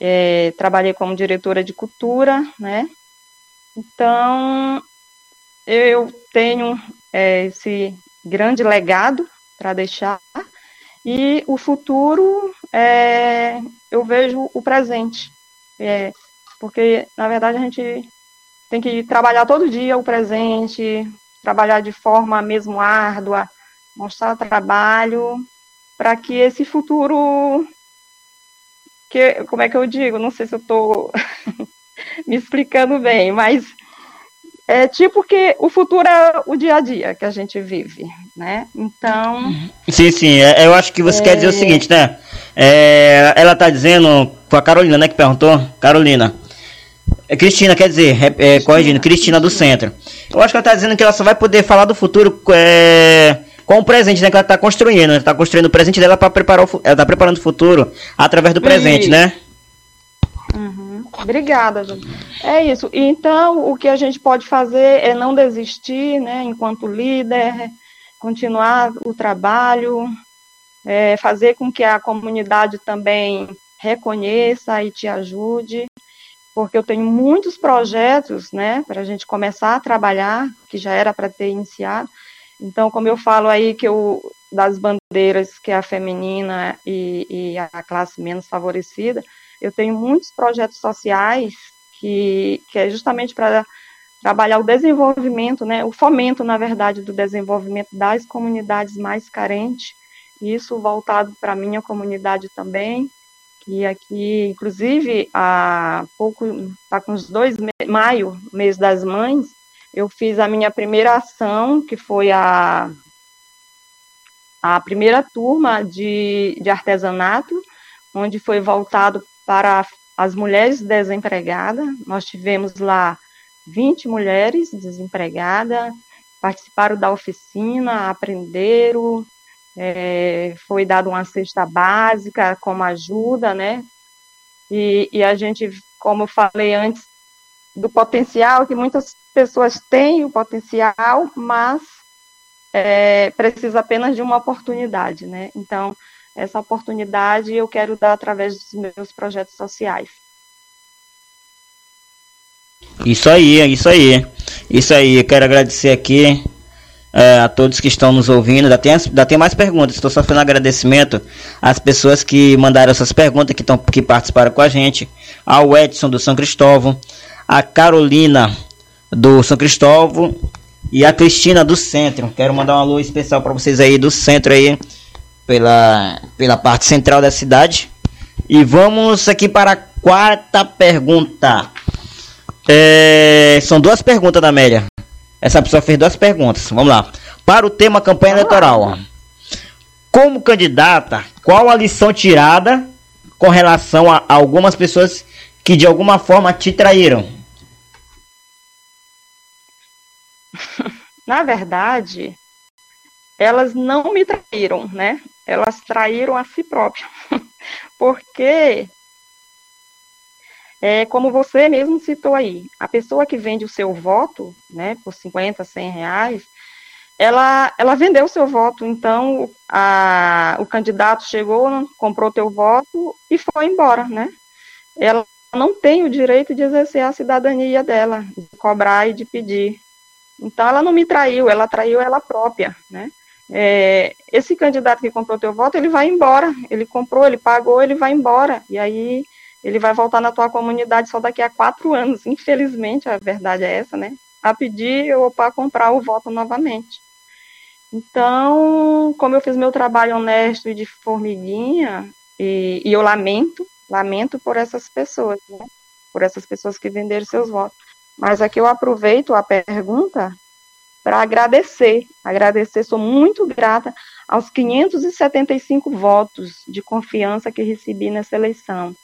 B: É, trabalhei como diretora de cultura, né? Então, eu tenho é, esse grande legado para deixar e o futuro é, eu vejo o presente, é, porque na verdade a gente tem que trabalhar todo dia o presente, trabalhar de forma mesmo árdua, mostrar trabalho, para que esse futuro. Que, como é que eu digo? Não sei se eu estou me explicando bem, mas é tipo que o futuro é o dia a dia que a gente vive, né? Então.
A: Sim, sim. É, eu acho que você é... quer dizer o seguinte, né? É, ela está dizendo com a Carolina, né? Que perguntou. Carolina. É Cristina, quer dizer, é, é, corrigindo, Cristina do Centro. Eu acho que ela está dizendo que ela só vai poder falar do futuro é, com o presente, né? Que ela está construindo. Ela está construindo o presente dela para preparar o Ela está preparando o futuro através do presente, isso. né?
B: Uhum. Obrigada, gente. É isso. Então, o que a gente pode fazer é não desistir, né? Enquanto líder, continuar o trabalho, é, fazer com que a comunidade também reconheça e te ajude porque eu tenho muitos projetos, né, para a gente começar a trabalhar, que já era para ter iniciado. Então, como eu falo aí que eu das bandeiras que é a feminina e, e a classe menos favorecida, eu tenho muitos projetos sociais que, que é justamente para trabalhar o desenvolvimento, né, o fomento, na verdade, do desenvolvimento das comunidades mais carentes, isso voltado para a minha comunidade também, que aqui, inclusive, há pouco, está com uns dois, maio, mês das mães, eu fiz a minha primeira ação, que foi a, a primeira turma de, de artesanato, onde foi voltado para as mulheres desempregadas. Nós tivemos lá 20 mulheres desempregadas, participaram da oficina, aprenderam, é, foi dada uma cesta básica como ajuda, né? E, e, a gente, como eu falei antes, do potencial, que muitas pessoas têm o potencial, mas é, precisa apenas de uma oportunidade, né? Então, essa oportunidade eu quero dar através dos meus projetos sociais.
A: Isso aí, isso aí. Isso aí, eu quero agradecer aqui é, a todos que estão nos ouvindo. Ainda tem, tem mais perguntas. Estou só fazendo agradecimento às pessoas que mandaram essas perguntas, que, tão, que participaram com a gente. Ao Edson do São Cristóvão, a Carolina do São Cristóvão e a Cristina do Centro. Quero mandar um alô especial para vocês aí do centro aí, pela, pela parte central da cidade. E vamos aqui para a quarta pergunta. É, são duas perguntas da Amélia. Essa pessoa fez duas perguntas. Vamos lá. Para o tema campanha eleitoral. Como candidata, qual a lição tirada com relação a algumas pessoas que de alguma forma te traíram?
B: Na verdade, elas não me traíram, né? Elas traíram a si próprias. Porque é, como você mesmo citou aí, a pessoa que vende o seu voto, né, por 50, 100 reais, ela, ela vendeu o seu voto, então a, o candidato chegou, comprou teu voto e foi embora, né? Ela não tem o direito de exercer a cidadania dela, de cobrar e de pedir. Então ela não me traiu, ela traiu ela própria, né? É, esse candidato que comprou teu voto, ele vai embora, ele comprou, ele pagou, ele vai embora, e aí ele vai voltar na tua comunidade só daqui a quatro anos. Infelizmente, a verdade é essa, né? A pedir ou para comprar o voto novamente. Então, como eu fiz meu trabalho honesto e de formiguinha, e, e eu lamento, lamento por essas pessoas, né? Por essas pessoas que venderam seus votos. Mas aqui eu aproveito a pergunta para agradecer. Agradecer, sou muito grata aos 575 votos de confiança que recebi nessa eleição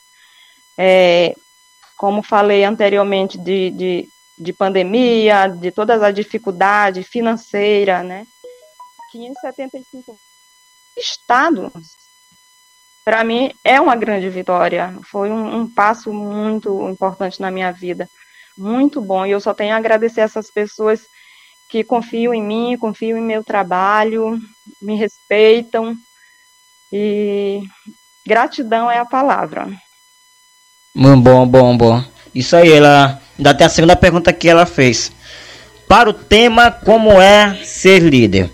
B: é, como falei anteriormente, de, de, de pandemia, de todas as dificuldades financeiras, né? 575 estados, para mim, é uma grande vitória. Foi um, um, passo muito importante na minha vida. Muito bom. E eu só tenho a agradecer essas pessoas que confiam em mim, confiam em meu trabalho, me respeitam. E gratidão é a palavra.
A: Bom, bom, bom. Isso aí, ela. Ainda tem a segunda pergunta que ela fez. Para o tema Como é ser líder?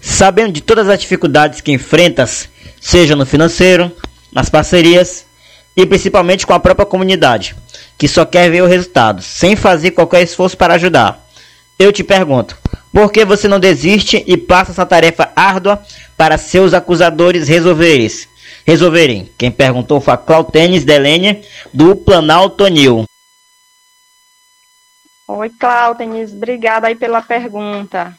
A: Sabendo de todas as dificuldades que enfrentas, seja no financeiro, nas parcerias e principalmente com a própria comunidade, que só quer ver o resultado, sem fazer qualquer esforço para ajudar. Eu te pergunto, por que você não desiste e passa essa tarefa árdua para seus acusadores resolverem? resolverem. Quem perguntou foi a Clautênis Delene, do Planalto Nil.
B: Oi, Clautênis, obrigada aí pela pergunta.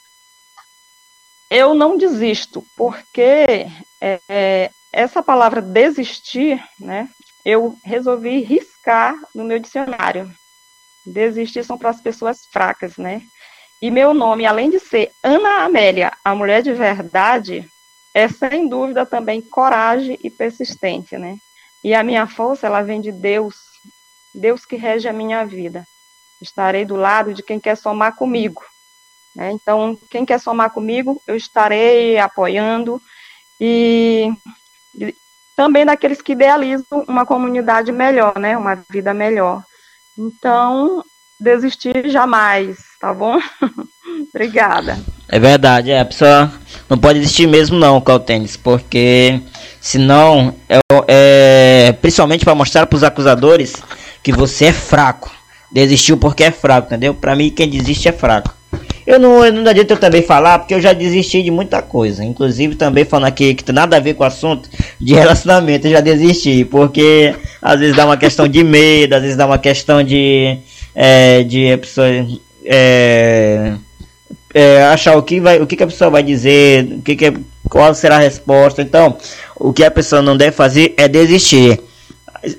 B: Eu não desisto, porque é, é, essa palavra desistir, né, eu resolvi riscar no meu dicionário. Desistir são para as pessoas fracas, né? E meu nome, além de ser Ana Amélia, a mulher de verdade, é sem dúvida também coragem e persistência, né? E a minha força, ela vem de Deus, Deus que rege a minha vida. Estarei do lado de quem quer somar comigo. Né? Então, quem quer somar comigo, eu estarei apoiando e também daqueles que idealizam uma comunidade melhor, né? Uma vida melhor. Então, desistir jamais, tá bom? Obrigada.
A: É verdade, é, a pessoa não pode desistir mesmo não com o tênis, porque senão é, é principalmente para mostrar para os acusadores que você é fraco. Desistiu porque é fraco, entendeu? Para mim quem desiste é fraco. Eu não, eu não adianta eu também falar, porque eu já desisti de muita coisa. Inclusive também falando aqui que tem nada a ver com o assunto de relacionamento, eu já desisti. Porque às vezes dá uma questão de medo, às vezes dá uma questão de. É, de pessoa, é, é, achar o que, vai, o que, que a pessoa vai dizer, o que, que é, qual será a resposta. Então, o que a pessoa não deve fazer é desistir.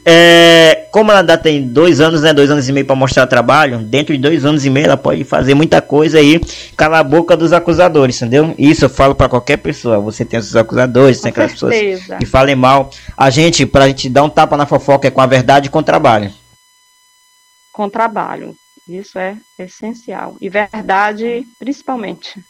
A: É, como ela ainda tem dois anos, né, dois anos e meio para mostrar trabalho, dentro de dois anos e meio ela pode fazer muita coisa aí, calar a boca dos acusadores, entendeu? Isso eu falo para qualquer pessoa. Você tem os acusadores, com tem aquelas certeza. pessoas que falem mal. A gente, para a gente dar um tapa na fofoca, é com a verdade e com trabalho.
B: Com trabalho. Isso é essencial. E verdade, principalmente.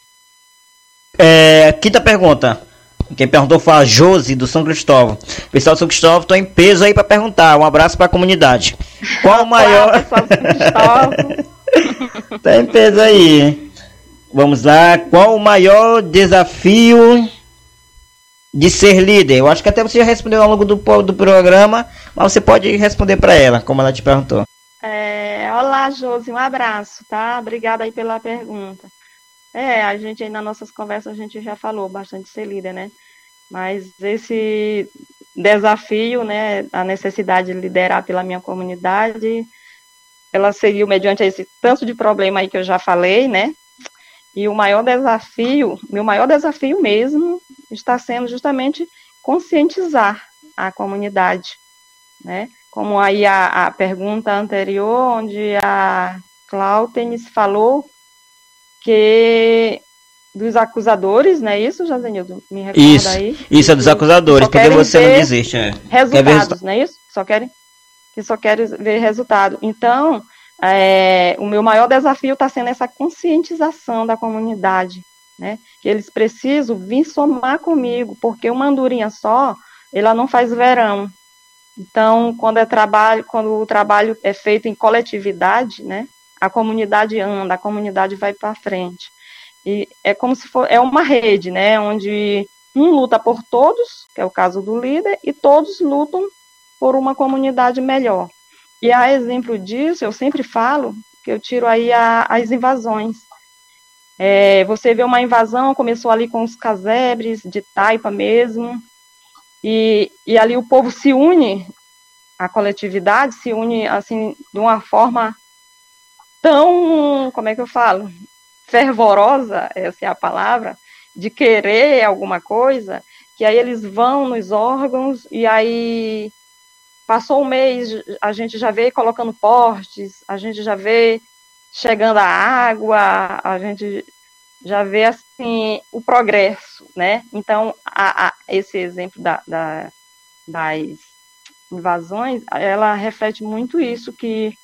A: É, quinta pergunta. Quem perguntou foi a Josi do São Cristóvão. Pessoal do São Cristóvão, estou em peso aí para perguntar. Um abraço para a comunidade. Qual o maior. tá em peso aí. Vamos lá. Qual o maior desafio de ser líder? Eu acho que até você já respondeu ao longo do, do programa, mas você pode responder para ela, como ela te perguntou.
B: É, olá, Josi, um abraço, tá? Obrigada aí pela pergunta. É, a gente aí nas nossas conversas a gente já falou bastante ser líder, né? Mas esse desafio, né, a necessidade de liderar pela minha comunidade, ela seguiu mediante esse tanto de problema aí que eu já falei, né? E o maior desafio, meu maior desafio mesmo, está sendo justamente conscientizar a comunidade, né? Como aí a, a pergunta anterior, onde a Cláutenes falou que dos acusadores, não é isso, Jazenildo?
A: Me recorda isso, aí. Isso, é dos acusadores, porque você não desiste. É.
B: Resultados, não é isso? Só querem, que só querem ver resultado. Então, é, o meu maior desafio está sendo essa conscientização da comunidade, né? Que eles precisam vir somar comigo, porque uma andorinha só, ela não faz verão. Então, quando é trabalho, quando o trabalho é feito em coletividade, né? A comunidade anda, a comunidade vai para frente. E é como se for, é uma rede, né, onde um luta por todos, que é o caso do líder, e todos lutam por uma comunidade melhor. E a exemplo disso, eu sempre falo que eu tiro aí a, as invasões. É, você vê uma invasão, começou ali com os casebres, de taipa mesmo, e, e ali o povo se une, a coletividade se une, assim, de uma forma tão, como é que eu falo, fervorosa, essa é a palavra, de querer alguma coisa, que aí eles vão nos órgãos e aí passou um mês, a gente já vê colocando postes, a gente já vê chegando a água, a gente já vê assim o progresso, né? Então a, a, esse exemplo da, da, das invasões, ela reflete muito isso que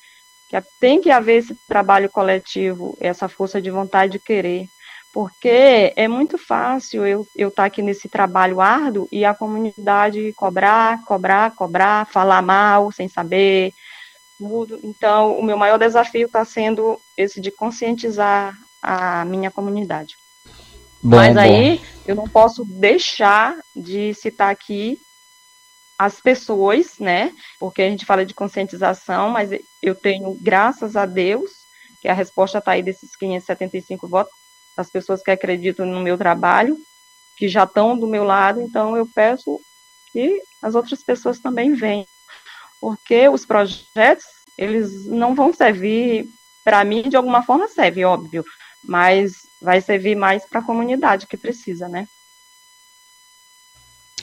B: que tem que haver esse trabalho coletivo, essa força de vontade de querer, porque é muito fácil eu estar tá aqui nesse trabalho árduo e a comunidade cobrar, cobrar, cobrar, falar mal, sem saber, tudo. Então, o meu maior desafio está sendo esse de conscientizar a minha comunidade. Bom, Mas aí, bom. eu não posso deixar de citar aqui as pessoas, né? Porque a gente fala de conscientização, mas eu tenho, graças a Deus, que a resposta está aí desses 575 votos, das pessoas que acreditam no meu trabalho, que já estão do meu lado, então eu peço que as outras pessoas também venham. Porque os projetos, eles não vão servir, para mim, de alguma forma serve, óbvio, mas vai servir mais para a comunidade que precisa, né?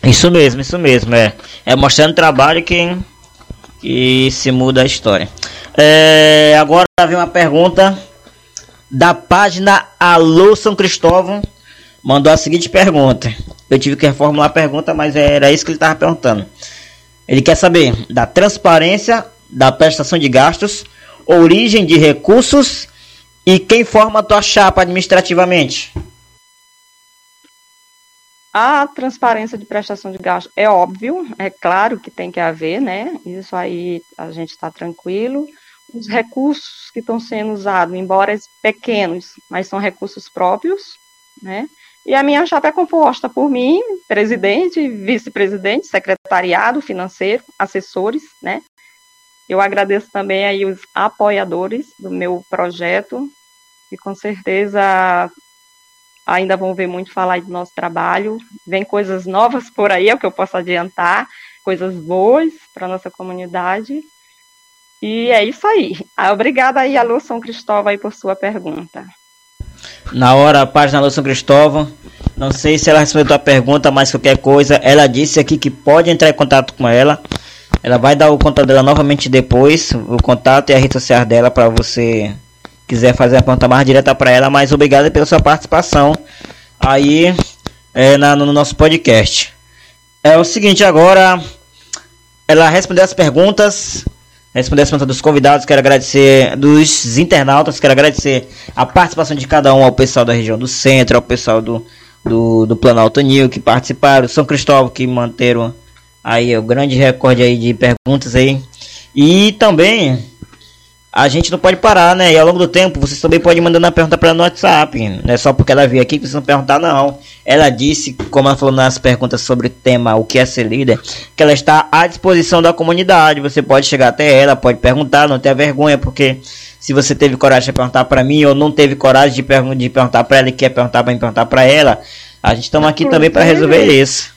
A: Isso mesmo, isso mesmo, é. É mostrando trabalho que, que se muda a história. É, agora vem uma pergunta da página Alô São Cristóvão. Mandou a seguinte pergunta. Eu tive que reformular a pergunta, mas era isso que ele estava perguntando. Ele quer saber da transparência da prestação de gastos, origem de recursos e quem forma a tua chapa administrativamente.
B: A transparência de prestação de gasto é óbvio, é claro que tem que haver, né? Isso aí a gente está tranquilo. os recursos que estão sendo usados, embora pequenos, mas são recursos próprios, né? E a minha chapa é composta por mim, presidente, vice-presidente, secretariado financeiro, assessores, né? Eu agradeço também aí os apoiadores do meu projeto, que com certeza ainda vão ver muito falar do nosso trabalho. Vem coisas novas por aí, é o que eu posso adiantar, coisas boas para nossa comunidade. E é isso aí. Ah, obrigada aí, Alô São Cristóvão, aí, por sua pergunta.
A: Na hora, a página Alô São Cristóvão. Não sei se ela respondeu a pergunta, mas qualquer coisa, ela disse aqui que pode entrar em contato com ela. Ela vai dar o contato dela novamente depois, o contato e a rede social dela para você quiser fazer a pergunta mais direta para ela, mas obrigado pela sua participação aí é, na, no nosso podcast. É o seguinte, agora ela respondeu as perguntas, respondeu as perguntas dos convidados, quero agradecer dos internautas, quero agradecer a participação de cada um, ao pessoal da região do centro, ao pessoal do, do, do Planalto Nil que participaram, São Cristóvão que manteram aí o grande recorde aí de perguntas aí. E também a gente não pode parar, né? E ao longo do tempo, vocês também podem mandar uma pergunta para no WhatsApp. Não é só porque ela veio aqui que vocês vão perguntar, não. Ela disse, como ela falou nas perguntas sobre o tema O que é ser líder, que ela está à disposição da comunidade. Você pode chegar até ela, pode perguntar, não tenha vergonha, porque se você teve coragem de perguntar para mim ou não teve coragem de, pergun de perguntar para ela e quer perguntar para perguntar para ela, a gente estamos aqui também para resolver isso.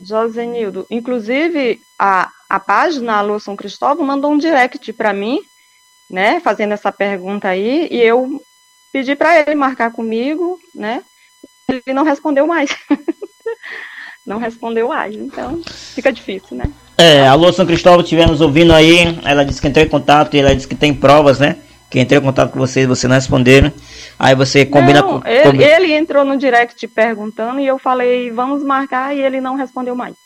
B: Josenildo, inclusive a, a página Alô São Cristóvão mandou um direct para mim né, fazendo essa pergunta aí, e eu pedi para ele marcar comigo, né? Ele não respondeu mais. não respondeu mais, então fica difícil, né?
A: É, alô São Cristóvão, estivermos ouvindo aí, ela disse que entrou em contato e ela disse que tem provas, né? Que entrou em contato com vocês, você não responderam. Aí você combina
B: não,
A: com.
B: Ele, ele entrou no direct perguntando e eu falei, vamos marcar, e ele não respondeu mais.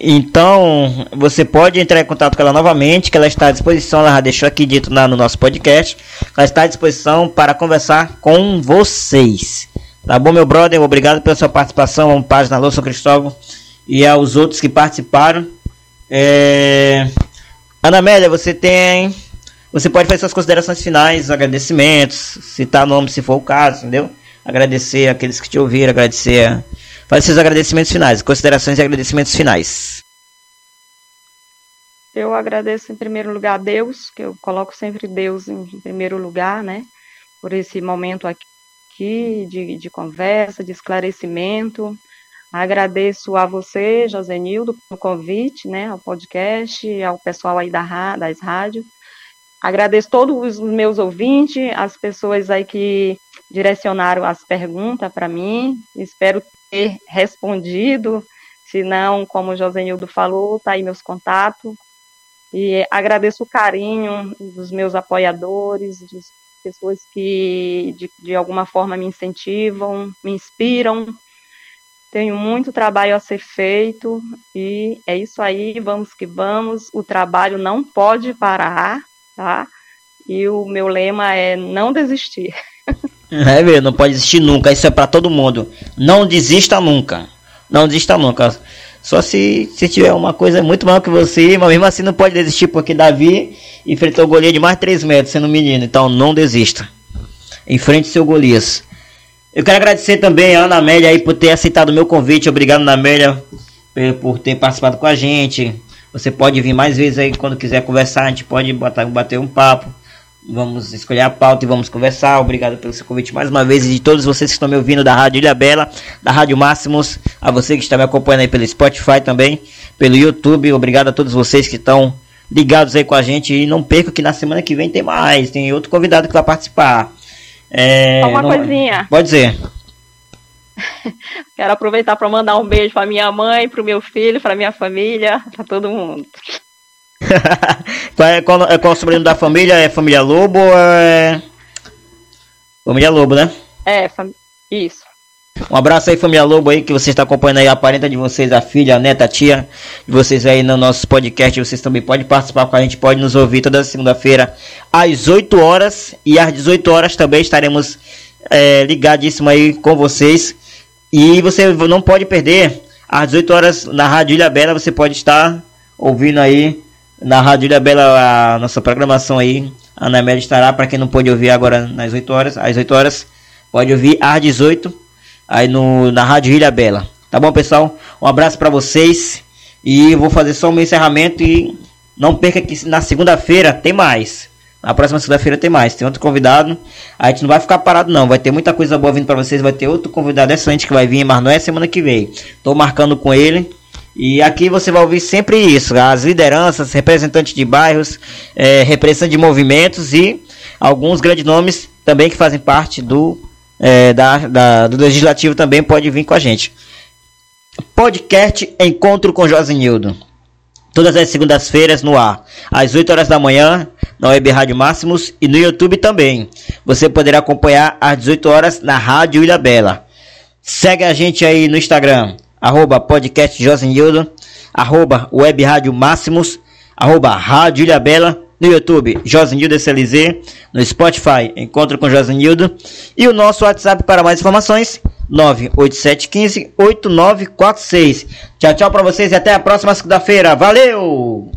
A: Então, você pode entrar em contato com ela novamente, que ela está à disposição, ela já deixou aqui dito na, no nosso podcast. Ela está à disposição para conversar com vocês. Tá bom, meu brother? Obrigado pela sua participação, a página Alô São Cristóvão e aos outros que participaram. É... Ana Amélia, você tem. Você pode fazer suas considerações finais, agradecimentos, citar nome se for o caso, entendeu? Agradecer aqueles que te ouviram, agradecer Faz seus agradecimentos finais, considerações e agradecimentos finais.
B: Eu agradeço em primeiro lugar a Deus, que eu coloco sempre Deus em primeiro lugar, né? Por esse momento aqui de, de conversa, de esclarecimento. Agradeço a você, Josenildo, pelo convite, né, ao podcast, ao pessoal aí da, das rádios. Agradeço todos os meus ouvintes, as pessoas aí que direcionaram as perguntas para mim. Espero ter respondido. Se não, como o Josenildo falou, tá aí meus contatos. E agradeço o carinho dos meus apoiadores, das pessoas que de, de alguma forma me incentivam, me inspiram. Tenho muito trabalho a ser feito e é isso aí, vamos que vamos. O trabalho não pode parar, tá? E o meu lema é não desistir.
A: É mesmo, não pode desistir nunca. Isso é para todo mundo. Não desista nunca. Não desista nunca. Só se, se tiver uma coisa muito maior que você, mas mesmo assim não pode desistir, porque Davi enfrentou o Golias de mais de 3 metros, sendo menino. Então não desista. Enfrente seu Golias. Eu quero agradecer também a Ana Amélia aí por ter aceitado o meu convite. Obrigado, Ana Amélia, por ter participado com a gente. Você pode vir mais vezes aí quando quiser conversar. A gente pode bater um papo. Vamos escolher a pauta e vamos conversar. Obrigado pelo seu convite mais uma vez. E de todos vocês que estão me ouvindo da Rádio Ilha Bela, da Rádio Máximos, a você que está me acompanhando aí pelo Spotify também, pelo YouTube. Obrigado a todos vocês que estão ligados aí com a gente. E não perca que na semana que vem tem mais. Tem outro convidado que vai participar.
B: É, Uma não... coisinha.
A: Pode dizer.
B: Quero aproveitar para mandar um beijo para minha mãe, para o meu filho, para minha família, para todo mundo.
A: Qual, é, qual, é, qual é o sobrenome da família? É família Lobo ou é. Família Lobo, né?
B: É, fam... isso.
A: Um abraço aí, família Lobo aí, que você está acompanhando aí a parenta de vocês, a filha, a neta, a tia de vocês aí no nosso podcast. Vocês também podem participar com a gente, pode nos ouvir toda segunda-feira às 8 horas e às 18 horas também estaremos é, ligadíssimo aí com vocês. E você não pode perder às 18 horas na Rádio Ilha Bela, você pode estar ouvindo aí na Rádio Ilha Bela, a nossa programação aí. A Ana Amélia estará, para quem não pôde ouvir agora nas 8 horas, às 8 horas, pode ouvir às 18 aí no, na Rádio Ilha Bela. Tá bom, pessoal? Um abraço para vocês. E vou fazer só o meu encerramento e não perca que na segunda-feira tem mais. Na próxima segunda-feira tem mais. Tem outro convidado. A gente não vai ficar parado, não. Vai ter muita coisa boa vindo para vocês. Vai ter outro convidado excelente que vai vir, mas não é semana que vem. Tô marcando com ele. E aqui você vai ouvir sempre isso: as lideranças, representantes de bairros, é, repressão de movimentos e alguns grandes nomes também que fazem parte do, é, da, da, do legislativo também pode vir com a gente. Podcast Encontro com Josenildo. Todas as segundas-feiras no ar, às 8 horas da manhã, na Web Rádio Máximos e no YouTube também. Você poderá acompanhar às 18 horas na Rádio Ilha Bela. Segue a gente aí no Instagram, arroba podcast Josenildo, arroba Web Rádio Máximos, arroba Rádio Ilha Bela, no YouTube, Josenildo SLZ, no Spotify, Encontro com Josenildo, e o nosso WhatsApp para mais informações, 98715 8946. Tchau, tchau para vocês e até a próxima segunda-feira. Valeu!